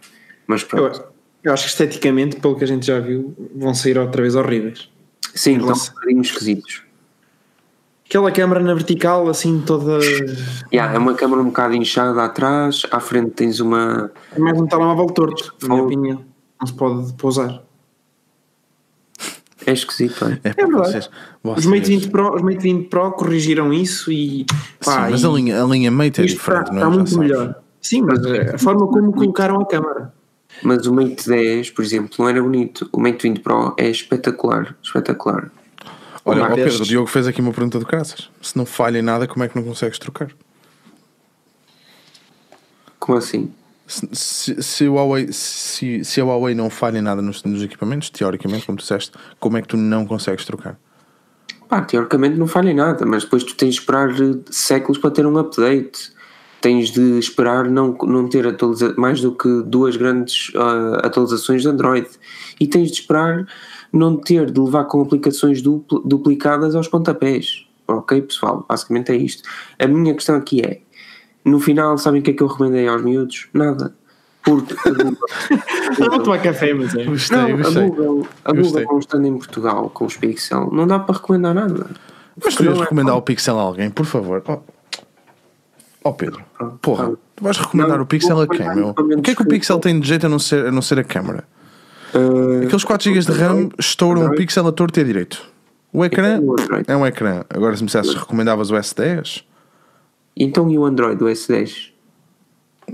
Mas pronto. Eu, eu acho que esteticamente, pelo que a gente já viu, vão sair outra vez horríveis. Sim, estão um bocadinho esquisitos. Aquela câmara na vertical, assim, toda. Yeah, é uma câmara um bocado inchada atrás, à frente tens uma. É mais um telemóvel torto, na minha opinião. Não se pode pousar. É esquisito, é? É, É verdade. vocês, Os vocês- Mate 20 Pro, os Mate 20 Pro corrigiram isso e. Pá, Sim, mas e a linha, a linha Mate é isto diferente, está, não é? está muito melhor. Sim, mas a forma como colocaram a câmara. Mas o Mate 10, por exemplo, não era bonito. O Mate 20 Pro é espetacular. Espetacular. Olha, ó Pedro, o Diogo fez aqui uma pergunta de graças. Se não falha em nada, como é que não consegues trocar? Como assim? Se, se, se, o Huawei, se, se a Huawei não falha em nada nos, nos equipamentos, teoricamente, como tu disseste, como é que tu não consegues trocar? Pá, teoricamente não falha em nada, mas depois tu tens de esperar eh, séculos para ter um update. Tens de esperar não, não ter atualiza mais do que duas grandes ah, atualizações de Android. E tens de esperar não ter de levar com aplicações dupl- duplicadas aos pontapés. Ok, pessoal? Basicamente é isto. A minha questão aqui é: no final, sabem o que é que eu recomendei aos miúdos? Nada. Porque a Google- vou tomar café, mas é. Gostei, não, a gostei. Google, a. Google não estando em Portugal com os Pixel, não dá para recomendar nada. Mas tu Não é- recomendar o Pixel a alguém, por favor. Ó oh, Pedro, porra, tu vais recomendar Não, o Pixel a quem, meu? O que é que o Pixel tem de jeito a não ser a, não ser a câmera? Uh, Aqueles 4 GB de RAM estouram o. Pixel a torto e a direito. O ecrã o Android. é um ecrã. Agora, se me dissesses recomendavas o S10, Então e o Android, o S10?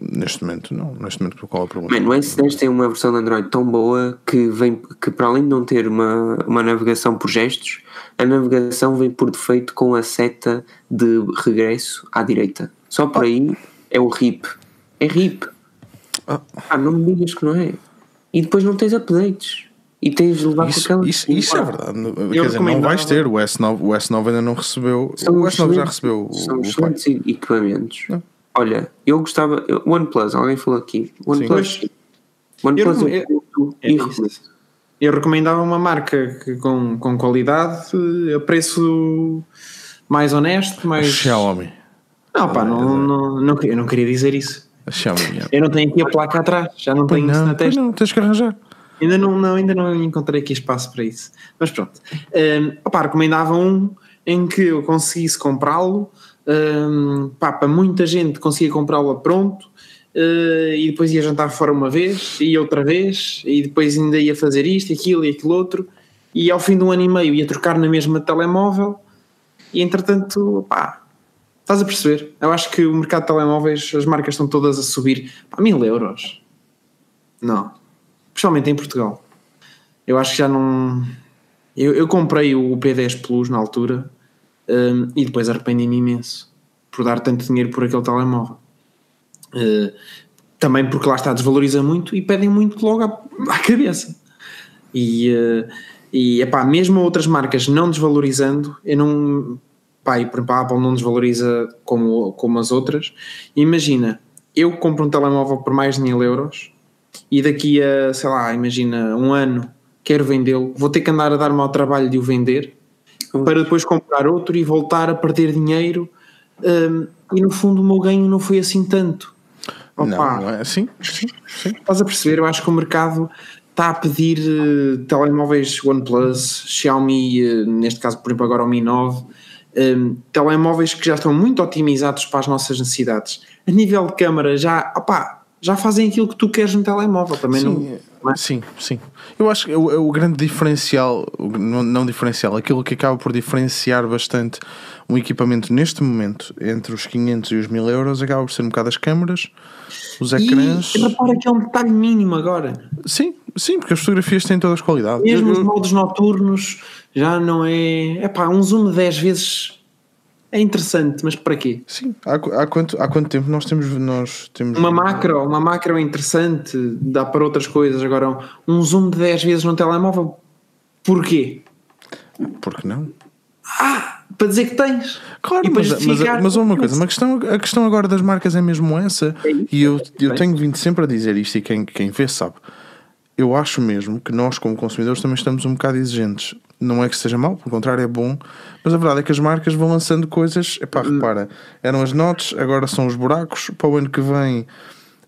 neste momento, não. Neste momento, qual é o problema? Mano, o S10 tem uma versão de Android tão boa que, vem, que para além de não ter uma, uma navegação por gestos, a navegação vem por defeito com a seta de regresso à direita. Só por aí é o RIP. É RIP. Ah. Ah, não me digas que não é. E depois não tens updates. E tens de levar Isso, com aquela. isso, isso é verdade. Quer dizer, não vais ter. O S9, o S9 ainda não recebeu. São o S9 já recebeu São o pai. excelentes equipamentos. Não. Olha, eu gostava. OnePlus, alguém falou aqui. OnePlus. OnePlus Eu- eu, curto É isso. recomendo. Eu recomendava uma marca que, com, com qualidade, a preço mais honesto, mais. Xiaomi. Não, pá, não, não, não, eu não queria dizer isso. Eu não tenho aqui a placa atrás, já não tenho isso na testa. não, tens que arranjar. Ainda não, não, ainda não encontrei aqui espaço para isso. Mas pronto. Um, opá, recomendava um em que eu conseguisse comprá-lo. um, pá, para muita gente conseguia comprá-lo a pronto. uh, e depois ia jantar fora uma vez e outra vez. E depois ainda ia fazer isto, aquilo e aquilo outro. E ao fim de um ano e meio ia trocar na mesma telemóvel. E entretanto, pá, estás a perceber? Eu acho que o mercado de telemóveis, as marcas estão todas a subir a mil euros. Não. Principalmente em Portugal. Eu acho que já não. Eu, eu comprei o P10 Plus na altura hum, e depois arrependi-me imenso por dar tanto dinheiro por aquele telemóvel. Uh, também porque lá está, desvaloriza muito e pedem muito logo à, à cabeça. E, uh, e epá, mesmo outras marcas não desvalorizando, eu não. Pá, e por exemplo, a Apple não desvaloriza como, como as outras. Imagina, eu compro um telemóvel por mais de mil euros e daqui a, sei lá, imagina, um ano quero vendê-lo, vou ter que andar a dar-me ao trabalho de o vender para depois comprar outro e voltar a perder dinheiro. hum, e no fundo o meu ganho não foi assim tanto. Não, Opa, não é assim? Sim, sim. Estás a perceber? Eu acho que o mercado está a pedir eh, telemóveis OnePlus, Xiaomi, eh, neste caso, por exemplo, agora o Mi 9, eh, telemóveis que já estão muito otimizados para as nossas necessidades. A nível de câmara, já, opá, já fazem aquilo que tu queres no telemóvel. Também não, Sim, sim, sim. Eu acho que o, o grande diferencial, não, não diferencial, aquilo que acaba por diferenciar bastante um equipamento neste momento entre os 500 e os 1000 euros acaba por ser um bocado as câmaras, os ecrãs. E repara que é um detalhe mínimo agora. Sim, Sim, porque as fotografias têm todas qualidade. Mesmo Eu- os modos noturnos já não é. É pá, um zoom de 10 vezes é interessante, mas para quê? Sim, há, há quanto, há quanto tempo nós temos. Nós temos Uma macro, uma macro é interessante, dá para outras coisas. Agora, um zoom de 10 vezes no telemóvel, porquê? Por que não? Ah, para dizer que tens. Claro, E mas, mas, mas uma coisa, uma questão, a questão agora das marcas é mesmo essa, É isso. e eu, eu tenho vindo sempre a dizer isto, e quem, quem vê sabe. Eu acho mesmo que nós, como consumidores, também estamos um bocado exigentes. Não é que seja mau, pelo contrário, é bom, mas a verdade é que as marcas vão lançando coisas. Epá, repara, eram as notes, agora são os buracos. Para o ano que vem,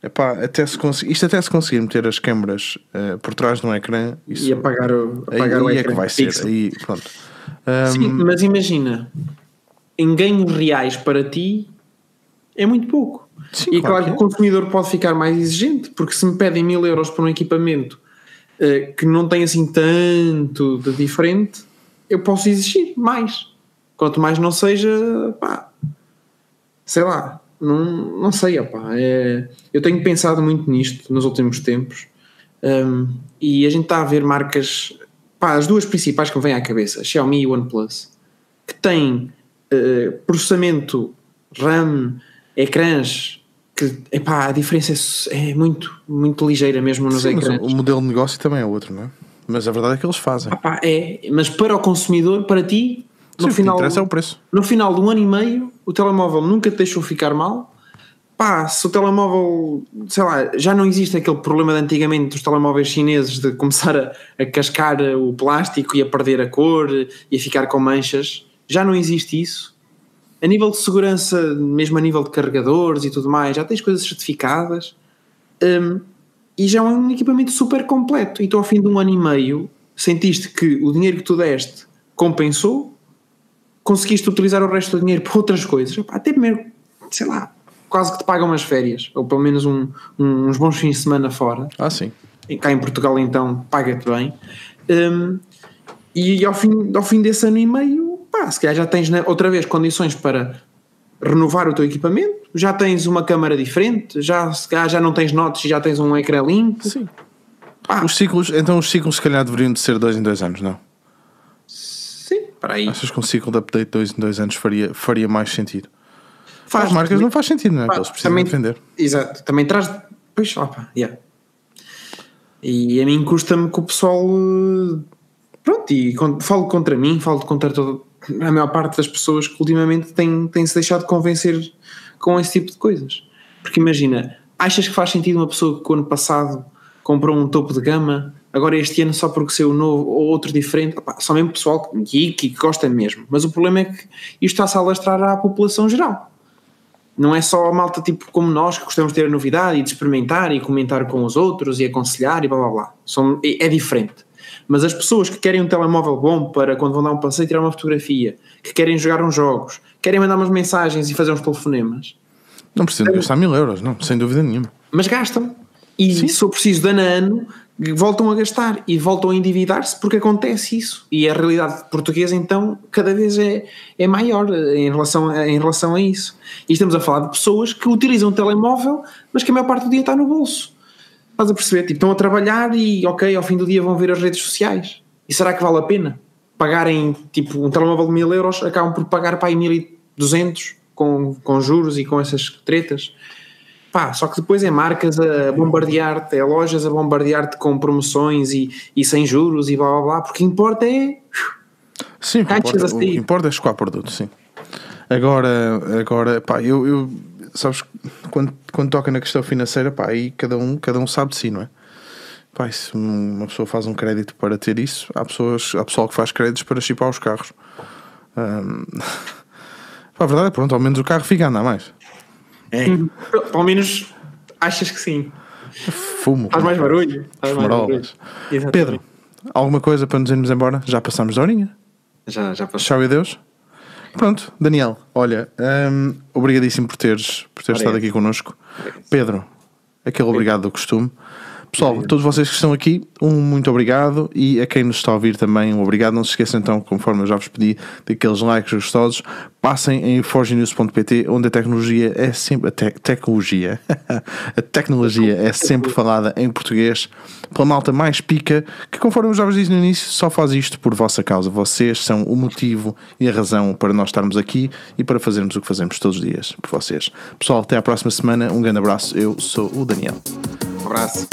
epá, até se conseguir, isto até se conseguir meter as câmaras eh, por trás de um ecrã, isso E apagar o, aí, apagar o aí é ecrã que vai ser. Aí, pronto. Sim, Ahm, mas imagina, em ganhos reais para ti é muito pouco. Sim, e claro claro que é. o consumidor pode ficar mais exigente, porque se me pedem mil euros por um equipamento eh, que não tem assim tanto de diferente, eu posso exigir mais. Quanto mais não seja, pá, sei lá, não, não sei, opá, é, eu tenho pensado muito nisto nos últimos tempos hum, e a gente está a ver marcas, pá, as duas principais que me vêm à cabeça, Xiaomi e OnePlus, que têm eh, processamento RAM, ecrãs, que epá, a diferença é, é muito, muito ligeira mesmo nos sim, ecrãs. o, modelo de negócio também é outro, não é? Mas a verdade é que eles fazem. Ah pá, é, mas para o consumidor, para ti, Sim, no que final, interessa é o preço. no final de um ano e meio, o telemóvel nunca te deixou ficar mal. Pá, se o telemóvel, sei lá, já não existe aquele problema de antigamente dos telemóveis chineses de começar a, a cascar o plástico e a perder a cor e a ficar com manchas, já não existe isso. A nível de segurança, mesmo a nível de carregadores e tudo mais, já tens coisas certificadas. Hum, e já é um equipamento super completo. Então, ao fim de um ano e meio, sentiste que o dinheiro que tu deste compensou, conseguiste utilizar o resto do dinheiro para outras coisas. Até primeiro, sei lá, quase que te pagam umas férias, ou pelo menos um- um- uns bons fins de semana fora. Ah, sim. E cá em Portugal, então, paga-te bem. Hum, e ao fim, ao fim desse ano e meio, pá, se calhar já tens né, outra vez condições para renovar o teu equipamento, já tens uma câmara diferente, já, se calhar já não tens notas e já tens um ecrã limpo. Sim. Pá, Os ciclos, então os ciclos se calhar deveriam de ser dois em dois anos, não? sim, para aí. Achas que um ciclo de update dois em dois anos faria, faria mais sentido? Faz, As marcas não faz sentido, não é? Pá, eles precisam também- defender. Exato, também traz. Pois, opa, yeah. E a mim custa-me que o pessoal. eh, Pronto, e falo contra mim, falo contra toda a maior parte das pessoas que ultimamente têm, têm se deixado convencer com esse tipo de coisas. Porque imagina, achas que faz sentido uma pessoa que o ano passado comprou um topo de gama, agora este ano só porque saiu novo ou outro diferente, opá, só mesmo pessoal geek e que gosta mesmo. Mas o problema é que isto está-se a alastrar à população geral não é só a malta tipo como nós que gostamos de ter a novidade e de experimentar e comentar com os outros e aconselhar e blá blá blá. São, é, é diferente. Mas as pessoas que querem um telemóvel bom para quando vão dar um passeio tirar uma fotografia, que querem jogar uns jogos, querem mandar umas mensagens e fazer uns telefonemas, Não precisam de gastar mil euros, não, sem dúvida nenhuma. mas gastam. E se for preciso de ano a ano, voltam a gastar e voltam a endividar-se porque acontece isso. E a realidade portuguesa, então, cada vez é, é maior em relação, a, em relação a isso. E estamos a falar de pessoas que utilizam o telemóvel, mas que a maior parte do dia está no bolso. Estás a perceber? Tipo, estão a trabalhar e, ok, ao fim do dia vão ver as redes sociais. E será que vale a pena? Pagarem, tipo, um telemóvel de mil euros, acabam por pagar para aí 1200 com, com juros e com essas tretas. Pá, só que depois é marcas a bombardear-te, é lojas a bombardear-te com promoções e, e sem juros e blá blá blá, porque importa é. Sim, o que importa, o que importa é escoar produto, sim. Agora, agora pá, eu, eu sabes, quando, quando toca na questão financeira, pá, aí cada um, cada um sabe de si, não é? Pá, se uma pessoa faz um crédito para ter isso, há, pessoas, há pessoal que faz créditos para chipar os carros. Ahm, pá, a verdade é, pronto, ao menos o carro fica a andar mais. Pelo menos achas que sim. Fumo. Faz mais barulho. Faz mais barulho. Pedro, alguma coisa para nos irmos embora? Já passamos da horinha? Já, já passou. Tchau e adeus. Pronto, Daniel, olha, hum, obrigadíssimo por teres, por teres Obrigado. estado aqui connosco. Pedro, aquele obrigado do costume. Pessoal, todos vocês que estão aqui, um muito obrigado e a quem nos está a ouvir também, um obrigado. Não se esqueçam então, conforme eu já vos pedi, daqueles likes gostosos. Passem em forgenews.pt, onde a tecnologia é sempre. A te tecnologia. a tecnologia é sempre falada em português pela malta mais pica, que conforme eu já vos disse no início, só faz isto por vossa causa. Vocês são o motivo e a razão para nós estarmos aqui e para fazermos o que fazemos todos os dias por vocês. Pessoal, até à próxima semana. Um grande abraço. Eu sou o Daniel. Um abraço.